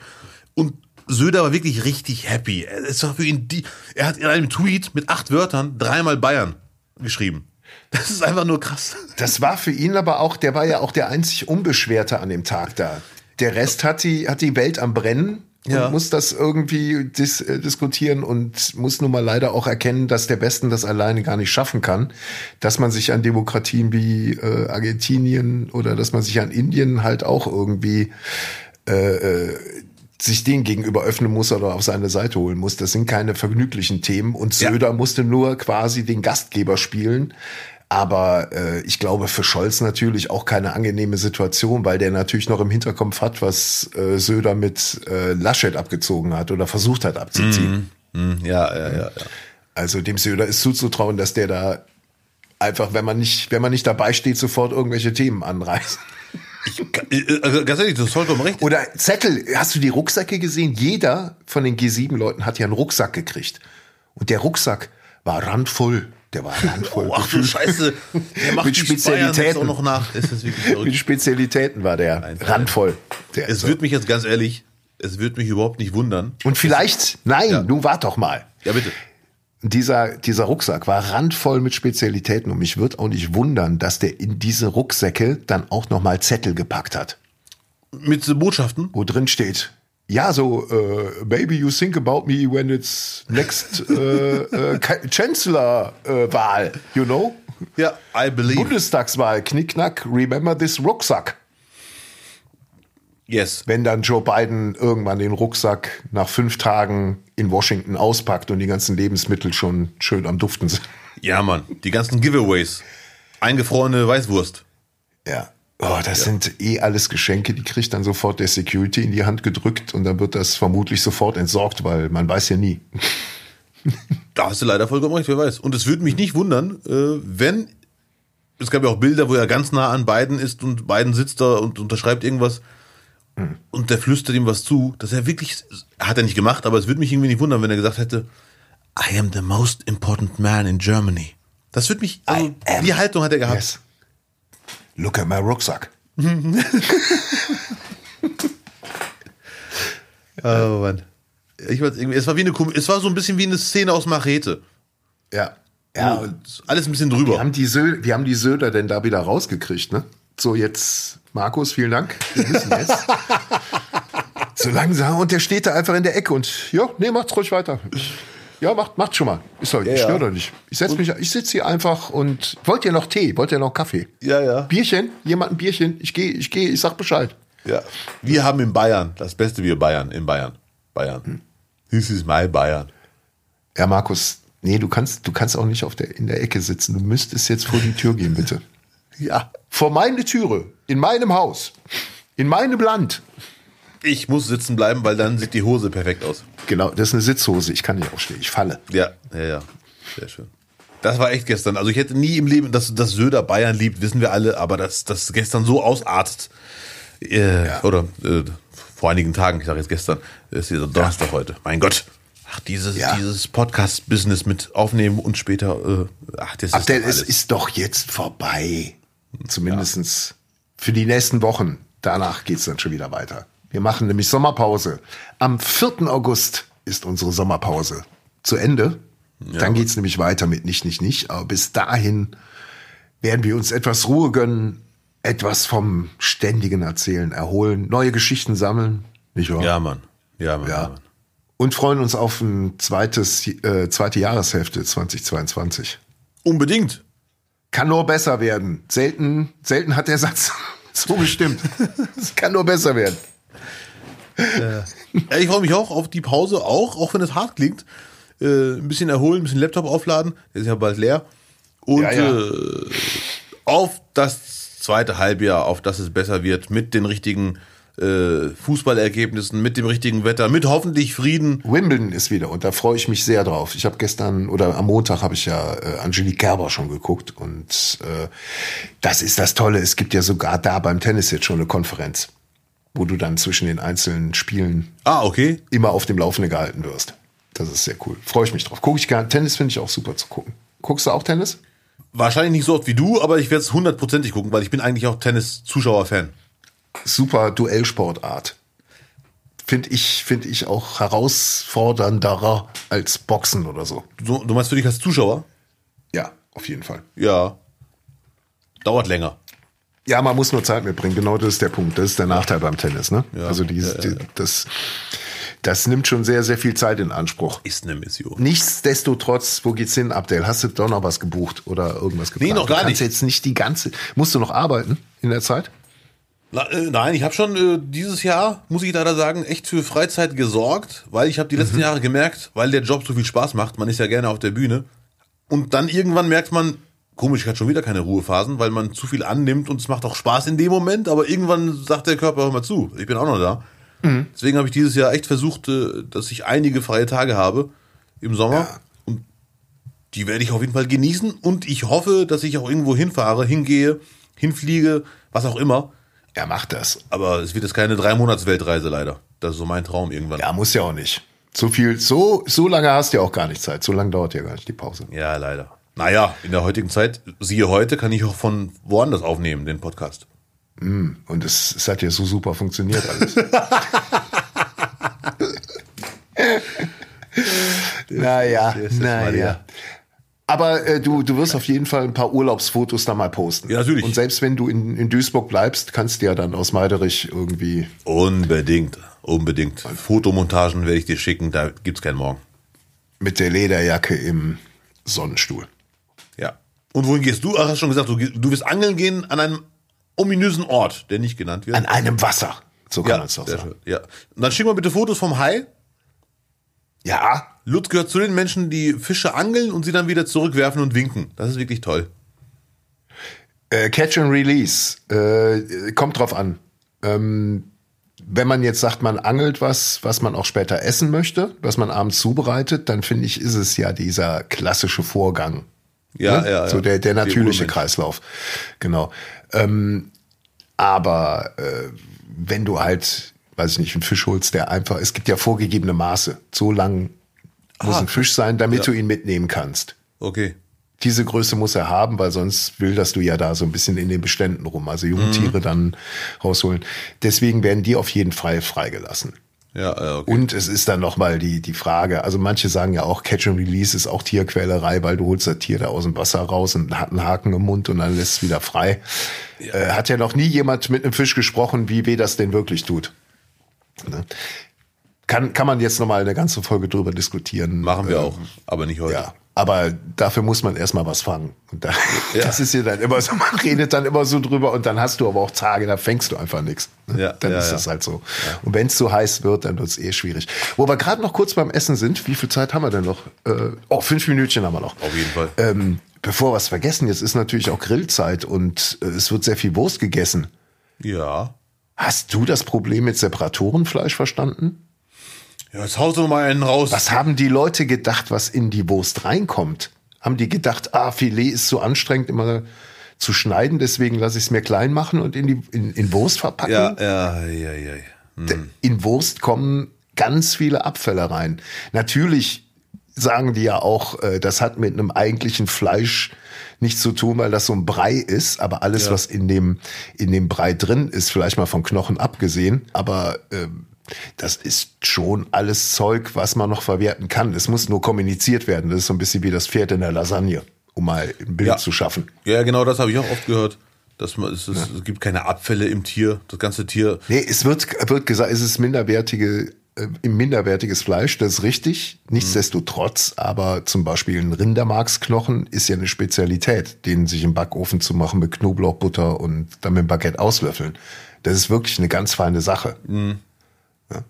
Und Söder war wirklich richtig happy. Es war für ihn die, er hat in einem Tweet mit acht Wörtern dreimal Bayern geschrieben. Das ist einfach nur krass. Das war für ihn aber auch, der war ja auch der einzig Unbeschwerte an dem Tag da. Der Rest hat die, hat die Welt am Brennen Ja. muss das irgendwie dis, äh, diskutieren und muss nun mal leider auch erkennen, dass der Westen das alleine gar nicht schaffen kann. Dass man sich an Demokratien wie äh, Argentinien oder dass man sich an Indien halt auch irgendwie äh, äh, sich denen gegenüber öffnen muss oder auf seine Seite holen muss. Das sind keine vergnüglichen Themen. Und Ja. Söder musste nur quasi den Gastgeber spielen. Aber äh, ich glaube für Scholz natürlich auch keine angenehme Situation, weil der natürlich noch im Hinterkopf hat, was äh, Söder mit äh, Laschet abgezogen hat oder versucht hat abzuziehen. Ja, ja, ja. ja. Also dem Söder ist zuzutrauen, dass der da einfach, wenn man nicht, wenn man nicht dabei steht, sofort irgendwelche Themen anreißt. Äh, äh, Ganz ehrlich, du hast vollkommen recht. Oder Zettel, hast du die Rucksäcke gesehen? Jeder von den G7-Leuten hat ja einen Rucksack gekriegt. Und der Rucksack war randvoll. Der war randvoll. Oh, ach du Scheiße. Der macht Mit Spezialitäten. auch noch nach. Das ist wirklich verrückt. Mit Spezialitäten war der Einfach. randvoll. Der Es so. wird mich jetzt ganz ehrlich, es wird mich überhaupt nicht wundern. Und vielleicht, nein, Ja. nun wart doch mal. Ja, bitte. Dieser, dieser Rucksack war randvoll mit Spezialitäten und mich wird auch nicht wundern, dass der in diese Rucksäcke dann auch nochmal Zettel gepackt hat, Mit äh, Botschaften? wo drin steht, ja, so, äh, maybe you think about me when it's next äh, äh, Chancellor-Wahl, you know? Ja, I believe. Bundestagswahl, Knickknack, remember this Rucksack. Yes. Wenn dann Joe Biden irgendwann den Rucksack nach fünf Tagen in Washington auspackt und die ganzen Lebensmittel schon schön am Duften sind. Ja, Mann. Die ganzen Giveaways. Eingefrorene Weißwurst. Ja. Oh, das sind eh alles Geschenke, die kriegt dann sofort der Security in die Hand gedrückt und dann wird das vermutlich sofort entsorgt, weil man weiß ja nie. Da hast du leider vollkommen recht, wer weiß. Und es würde mich nicht wundern, äh, wenn, es gab ja auch Bilder, wo er ganz nah an Biden ist und Biden sitzt da und unterschreibt irgendwas und der flüstert ihm was zu, dass er wirklich, hat er nicht gemacht, aber es würde mich irgendwie nicht wundern, wenn er gesagt hätte, I am the most important man in Germany. Das würde mich, also, die Haltung hat er gehabt. Yes. Look at my Rucksack. Oh Mann. Ich weiß, es war wie eine, es war so ein bisschen wie eine Szene aus Machete. Ja. Ja, und Alles ein bisschen wir drüber. haben, die Sö wir haben die Söder denn da wieder rausgekriegt, ne? So, jetzt, Markus, vielen Dank. Wir müssen jetzt. So langsam. Und der steht da einfach in der Ecke und ja, nee, macht's ruhig weiter. Ich, ja, macht, macht schon mal. Ist doch, ich ja. störe doch nicht. Ich setz mich, ich sitze hier einfach und wollt ihr noch Tee? Wollt ihr noch Kaffee? Ja, ja. Bierchen? Jemand ein Bierchen? Ich gehe, ich gehe, ich sag Bescheid. Ja. Wir haben in Bayern, das Beste wir Bayern, in Bayern. Bayern. This is my Bayern. Ja, Markus, nee, du kannst, du kannst auch nicht auf der, in der Ecke sitzen. Du müsstest jetzt vor die Tür gehen, bitte. Ja. Vor meine Türe, in meinem Haus, in meinem Land. Ich muss sitzen bleiben, weil dann sieht die Hose perfekt aus. Genau, das ist eine Sitzhose. Ich kann nicht aufstehen. Ich falle. Ja, ja, ja. Sehr schön. Das war echt gestern. Also ich hätte nie im Leben, dass, dass Söder Bayern liebt, wissen wir alle, aber dass das gestern so ausartet. Äh, Oder äh, vor einigen Tagen, ich sage jetzt gestern, ist dieser Donnerstag heute. Mein Gott. Ach, dieses, Ja. dieses Podcast-Business mit Aufnehmen und später, äh, ach, das ist Abdel, doch es ist doch jetzt vorbei. Zumindestens für die nächsten Wochen. Danach geht's dann schon wieder weiter. Wir machen nämlich Sommerpause. Am 4. August ist unsere Sommerpause zu Ende. Dann geht's nämlich weiter mit Nicht, Nicht, Nicht. Aber bis dahin werden wir uns etwas Ruhe gönnen, etwas vom ständigen Erzählen erholen, neue Geschichten sammeln. Nicht wahr? Ja, Mann. Ja, Mann. Ja. Ja. Mann. Und freuen uns auf ein zweites, äh, zweite Jahreshälfte 2022. Unbedingt. Kann nur besser werden. Selten, selten hat der Satz so gestimmt. Es kann nur besser werden. Ja, ich freue mich auch auf die Pause, auch, auch wenn es hart klingt. Äh, ein bisschen erholen, ein bisschen Laptop aufladen, der ist ja bald leer. Und Ja, ja. Äh, auf das zweite Halbjahr, auf das es besser wird, mit den richtigen äh, Fußballergebnissen, mit dem richtigen Wetter, mit hoffentlich Frieden. Wimbledon ist wieder und da freue ich mich sehr drauf. Ich habe gestern oder am Montag habe ich ja äh, Angelique Kerber schon geguckt und äh, das ist das Tolle. Es gibt ja sogar da beim Tennis jetzt schon eine Konferenz, wo du dann zwischen den einzelnen Spielen Ah, okay. immer auf dem Laufenden gehalten wirst. Das ist sehr cool. Freue ich mich drauf. Gucke ich gerne. Tennis finde ich auch super zu gucken. Guckst du auch Tennis? Wahrscheinlich nicht so oft wie du, aber ich werde es hundertprozentig gucken, weil ich bin eigentlich auch Tennis-Zuschauer-Fan. super Duellsportart. Finde ich, finde ich auch herausfordernder als Boxen oder so. Du, du meinst für dich als Zuschauer? Ja, auf jeden Fall. Ja. Dauert länger. Ja, man muss nur Zeit mitbringen. Genau das ist der Punkt. Das ist der Nachteil beim Tennis. Ne? Ja. Also die, die, das, das nimmt schon sehr, sehr viel Zeit in Anspruch. Ist eine Mission. Nichtsdestotrotz, wo geht's hin, Abdel? Hast du doch noch was gebucht oder irgendwas geplant? noch gar du kannst nicht. jetzt nicht die ganze. Musst du noch arbeiten in der Zeit? Na, äh, nein, ich habe schon äh, dieses Jahr, muss ich leider sagen, echt für Freizeit gesorgt, weil ich habe die letzten Jahre gemerkt, weil der Job so viel Spaß macht, man ist ja gerne auf der Bühne. Und dann irgendwann merkt man, komisch, ich hatte schon wieder keine Ruhephasen, weil man zu viel annimmt und es macht auch Spaß in dem Moment, aber irgendwann sagt der Körper, hör mal zu, ich bin auch noch da. Deswegen habe ich dieses Jahr echt versucht, äh, dass ich einige freie Tage habe im Sommer. Ja. Und die werde ich auf jeden Fall genießen und ich hoffe, dass ich auch irgendwo hinfahre, hingehe, hinfliege, was auch immer. Ja, mach das. Aber es wird jetzt keine drei Monats Weltreise leider. Das ist so mein Traum irgendwann. Ja, muss ja auch nicht. So viel, so, so lange hast du ja auch gar nicht Zeit. So lange dauert ja gar nicht die Pause. Ja, leider. Naja, in der heutigen Zeit, siehe heute, kann ich auch von woanders aufnehmen, den Podcast. Und es, es hat ja so super funktioniert alles. naja, naja. Aber äh, du, du wirst auf jeden Fall ein paar Urlaubsfotos da mal posten. Ja, natürlich. Und selbst wenn du in, in Duisburg bleibst, kannst du ja dann aus Meiderich irgendwie Unbedingt, unbedingt. Fotomontagen werde ich dir schicken, da gibt's keinen Morgen. mit der Lederjacke im Sonnenstuhl. Und wohin gehst du? Ach, hast schon gesagt, du, du wirst angeln gehen an einem ominösen Ort, der nicht genannt wird. An einem Wasser. So kann ja, man es doch sagen. schön. Ja. Und dann schick mal bitte Fotos vom Hai. Ja, Lutz gehört zu den Menschen, die Fische angeln und sie dann wieder zurückwerfen und winken. Das ist wirklich toll. Äh, Catch and Release, äh, kommt drauf an. Ähm, wenn man jetzt sagt, man angelt was, was man auch später essen möchte, was man abends zubereitet, dann finde ich, ist es ja dieser klassische Vorgang. Ja, ne? ja, ja. So der, der natürliche Urmensch. Kreislauf. Genau. Ähm, aber äh, wenn du halt, weiß ich nicht, einen Fisch holst, der einfach, es gibt ja vorgegebene Maße. So lang muss Ah, ein Fisch sein, damit ja. du ihn mitnehmen kannst Okay. diese Größe muss er haben, weil sonst wilderst du ja da so ein bisschen in den Beständen rum, also junge Tiere dann rausholen. Deswegen werden die auf jeden Fall freigelassen. Ja, ja, okay. Und es ist dann nochmal die, die Frage, also manche sagen ja auch, Catch and Release ist auch Tierquälerei, weil du holst das Tier da aus dem Wasser raus und hat einen Haken im Mund und dann lässt es wieder frei. Äh, hat ja noch nie jemand mit einem Fisch gesprochen, wie weh das denn wirklich tut. Ne? Kann, kann man jetzt nochmal eine ganze Folge drüber diskutieren. Machen wir Ähm, auch, aber nicht heute. Ja, aber dafür muss man erstmal was fangen. Und da, Das ist ja dann immer so, man redet dann immer so drüber und dann hast du aber auch Tage, da fängst du einfach nichts. Ne? Ja, dann ja, ist ja. das halt so. Und wenn es zu heiß wird, dann wird es eh schwierig. Wo wir gerade noch kurz beim Essen sind, wie viel Zeit haben wir denn noch? Äh, oh, fünf Minütchen haben wir noch. Auf jeden Fall. Ähm, bevor wir es vergessen, jetzt ist natürlich auch Grillzeit und äh, es wird sehr viel Wurst gegessen. Ja. Hast du das Problem mit Separatorenfleisch verstanden? Ja, jetzt haust du mal einen raus. Was haben die Leute gedacht, was in die Wurst reinkommt? Haben die gedacht, ah, Filet ist zu anstrengend immer zu schneiden, deswegen lasse ich es mir klein machen und in die in, in Wurst verpacken? Ja, ja, ja, ja. Hm. In Wurst kommen ganz viele Abfälle rein. Natürlich sagen die ja auch, äh, das hat mit einem eigentlichen Fleisch nichts zu tun, weil das so ein Brei ist, aber alles, Ja. was in dem, in dem Brei drin ist, vielleicht mal von Knochen abgesehen, aber ähm, das ist schon alles Zeug, was man noch verwerten kann. Es muss nur kommuniziert werden. Das ist so ein bisschen wie das Pferd in der Lasagne, um mal ein Bild Ja. zu schaffen. Ja, genau, das habe ich auch oft gehört. Dass man, es, ist, es gibt keine Abfälle im Tier. Das ganze Tier. Nee, es wird, wird gesagt, es ist minderwertige, äh, minderwertiges Fleisch, das ist richtig. Nichtsdestotrotz, aber zum Beispiel ein Rindermarksknochen ist ja eine Spezialität, den sich im Backofen zu machen mit Knoblauchbutter und dann mit dem Baguette auslöffeln. Das ist wirklich eine ganz feine Sache. Ja.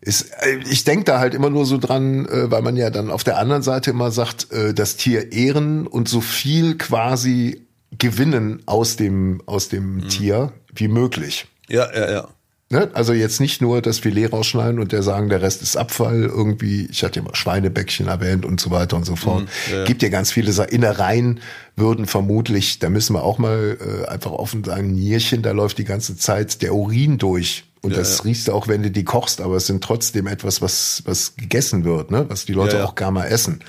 Ist, äh, ich denke da halt immer nur so dran, äh, weil man ja dann auf der anderen Seite immer sagt, äh, das Tier ehren und so viel quasi gewinnen aus dem, aus dem Tier wie möglich. Ja, ja, ja. Ne? Also jetzt nicht nur das Filet rausschneiden und der sagen, der Rest ist Abfall irgendwie. Ich hatte ja mal Schweinebäckchen erwähnt und so weiter und so fort. ja, ja. Gibt ja ganz viele Sa- Innereien würden vermutlich, da müssen wir auch mal äh, einfach offen sagen, Nierchen, da läuft die ganze Zeit der Urin durch. Und Ja, das ja. riechst du auch, wenn du die kochst, aber es sind trotzdem etwas, was, was gegessen wird, ne? was die Leute Ja, auch gar mal essen.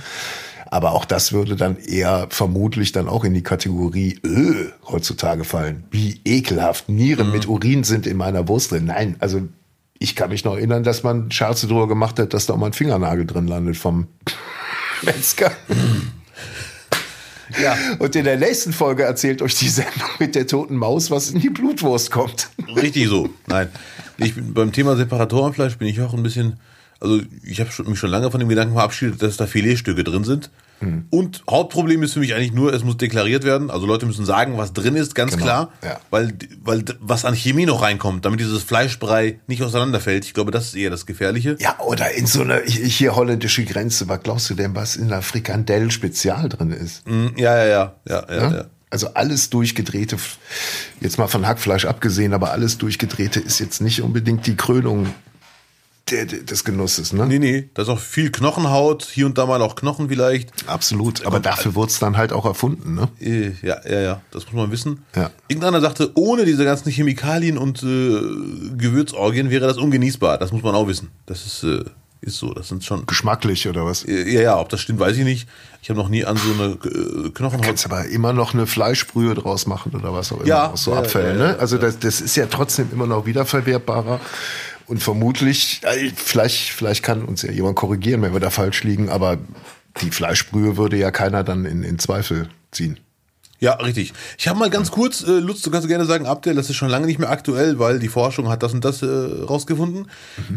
Aber auch das würde dann eher vermutlich dann auch in die Kategorie öh, heutzutage fallen. Wie ekelhaft. Nieren mit Urin sind in meiner Wurst drin. Nein, also ich kann mich noch erinnern, dass man Scherze drüber gemacht hat, dass da auch mal ein Fingernagel drin landet vom Metzger. Ja. Und in der nächsten Folge erzählt euch die Sendung mit der toten Maus, was in die Blutwurst kommt. Richtig so. Nein. Ich bin, beim Thema Separatorenfleisch bin ich auch ein bisschen, also ich habe mich schon lange von dem Gedanken verabschiedet, dass da Filetstücke drin sind. Mhm. Und Hauptproblem ist für mich eigentlich nur, es muss deklariert werden. Also Leute müssen sagen, was drin ist, ganz Genau, klar. ja. Weil, weil was an Chemie noch reinkommt, damit dieses Fleischbrei nicht auseinanderfällt. Ich glaube, das ist eher das Gefährliche. Ja, oder in so einer hier holländische Grenze, was glaubst du denn, was in der Frikandel spezial drin ist? Mm, Ja, ja, ja. ja, ja, Ne? ja. Also alles durchgedrehte, jetzt mal von Hackfleisch abgesehen, aber alles durchgedrehte ist jetzt nicht unbedingt die Krönung der, der, des Genusses. Ne? Nee, nee, da ist auch viel Knochenhaut, hier und da mal auch Knochen vielleicht. Absolut, aber dafür wurde es dann halt auch erfunden. Ne? Äh, Ja, ja, ja, das muss man wissen. Ja. Irgendeiner sagte, ohne diese ganzen Chemikalien und äh, Gewürzorgien wäre das ungenießbar. Das muss man auch wissen. Das ist, äh, ist so. Das sind schon. Geschmacklich oder was? Äh, Ja, ja, ob das stimmt, weiß ich nicht. Ich habe noch nie an so eine äh, Knochenhaut. Kannst aber immer noch eine Fleischbrühe draus machen oder was auch immer Ja, aus so ja, Abfällen. ne? Also das, das ist ja trotzdem immer noch wiederverwertbarer. Und vermutlich, äh, vielleicht, vielleicht kann uns ja jemand korrigieren, wenn wir da falsch liegen, aber die Fleischbrühe würde ja keiner dann in, in Zweifel ziehen. Ja, richtig. Ich habe mal ganz kurz, äh, Lutz, du kannst gerne sagen, Abdel, das ist schon lange nicht mehr aktuell, weil die Forschung hat das und das äh, rausgefunden,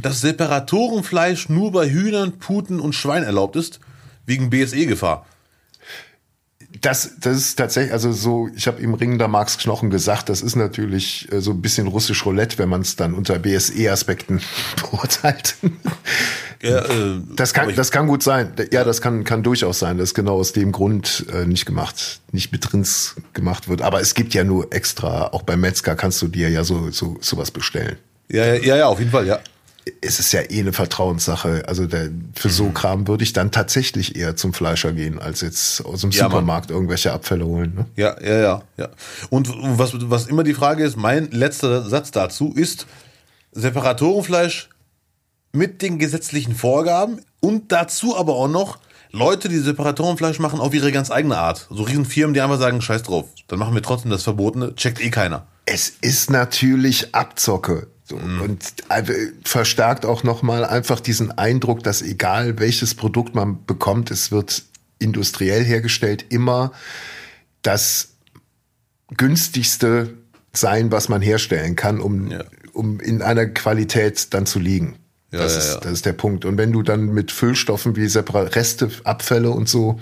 dass Separatorenfleisch nur bei Hühnern, Puten und Schwein erlaubt ist, wegen BSE-Gefahr. Das, das ist tatsächlich, also so, ich habe im Ring da Marx Knochen gesagt, das ist natürlich äh, so ein bisschen russisch Roulette, wenn man es dann unter BSE-Aspekten beurteilt. Ja, äh, Das kann, das kann gut sein. Ja, das kann, kann durchaus sein, dass genau aus dem Grund äh, nicht gemacht, nicht mit Rins gemacht wird. Aber es gibt ja nur extra, auch beim Metzger kannst du dir ja so, so sowas bestellen. ja, ja, ja, auf jeden Fall, ja. Es ist ja eh eine Vertrauenssache. Also der, für Mhm. so Kram würde ich dann tatsächlich eher zum Fleischer gehen, als jetzt aus dem Ja, Mann. Supermarkt irgendwelche Abfälle holen. Ne? Ja, ja, ja, ja. Und was, was immer die Frage ist, mein letzter Satz dazu ist, Separatorenfleisch mit den gesetzlichen Vorgaben und dazu aber auch noch Leute, die Separatorenfleisch machen auf ihre ganz eigene Art. So Riesenfirmen, die einfach sagen, scheiß drauf, dann machen wir trotzdem das Verbotene, checkt eh keiner. Es ist natürlich Abzocke. So, Mhm. Und äh, verstärkt auch nochmal einfach diesen Eindruck, dass egal welches Produkt man bekommt, es wird industriell hergestellt, immer das günstigste sein, was man herstellen kann, um, Ja. um in einer Qualität dann zu liegen. Ja, das, ja, ist, das ist der Punkt. Und wenn du dann mit Füllstoffen wie Separa Reste, Abfälle und so,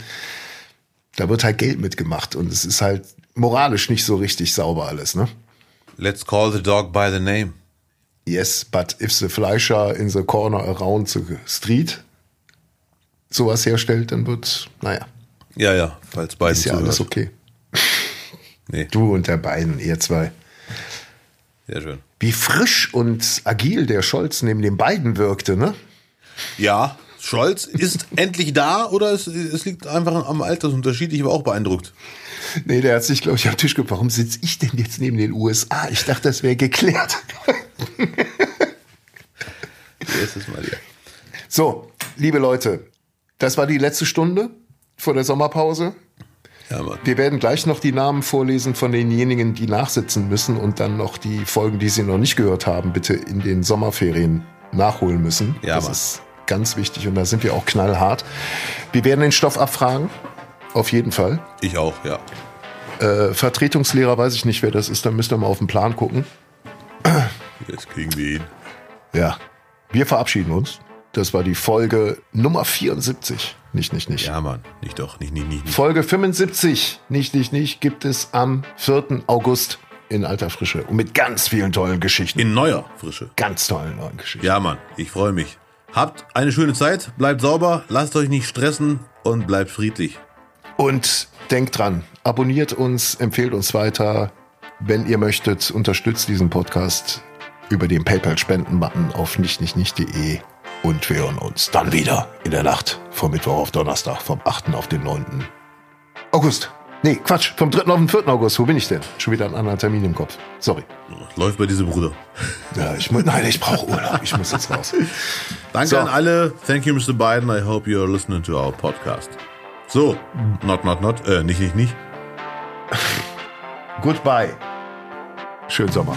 da wird halt Geld mitgemacht und es ist halt moralisch nicht so richtig sauber alles, ne? Let's call the dog by the name. Yes, but if the Fleischer in the corner around the street sowas herstellt, dann wird, naja, Ja, ja, falls beiden ist ja alles zuhört. okay. Nee, Du und der beiden, ihr zwei. sehr schön. Wie frisch und agil der Scholz neben den beiden wirkte, ne? Ja, Scholz ist endlich da oder es, es liegt einfach am Altersunterschied. Ich war auch beeindruckt. Nee, der hat sich, glaube ich, am Tisch gefragt, warum sitze ich denn jetzt neben den USA? Ich dachte, das wäre geklärt. Erstes Mal hier. So, liebe Leute, das war die letzte Stunde vor der Sommerpause. Ja. Wir werden gleich noch die Namen vorlesen von denjenigen, die nachsitzen müssen und dann noch die Folgen, die sie noch nicht gehört haben, bitte in den Sommerferien nachholen müssen. Ja, das Mann. ist ganz wichtig und da sind wir auch knallhart. Wir werden den Stoff abfragen, auf jeden Fall. Ich auch, ja. Äh, Vertretungslehrer weiß ich nicht, wer das ist, da müsst ihr mal auf den Plan gucken. Jetzt kriegen wir ihn. Ja, wir verabschieden uns. Das war die Folge Nummer 74. Nicht, nicht, nicht. Ja, Mann. Nicht doch. Nicht, nicht, nicht. nicht. Folge 75, nicht, nicht, nicht, gibt es am 4. August in alter Frische. Und mit ganz vielen tollen Geschichten. In neuer Frische. ganz tollen neuen Geschichten. Ja, Mann. Ich freue mich. Habt eine schöne Zeit. Bleibt sauber. Lasst euch nicht stressen und bleibt friedlich. Und denkt dran, abonniert uns, empfehlt uns weiter. Wenn ihr möchtet, unterstützt diesen Podcast über den PayPal-Spenden-Button auf nichtnichtnicht.de. Und wir hören uns dann wieder in der Nacht vom Mittwoch auf Donnerstag, vom 8. auf den 9. August. Nee, Quatsch, vom 3. auf den 4. August. Wo bin ich denn? Schon wieder ein anderer Termin im Kopf. Sorry. Läuft bei diesem Bruder. Ja, ich muss, nein, ich brauche Urlaub. Ich muss jetzt raus. Danke So. an alle. Thank you, Mr. Biden. I hope you're listening to our podcast. So. Not, not, not. Äh, nicht, nicht, nicht. Goodbye. Schönen Sommer.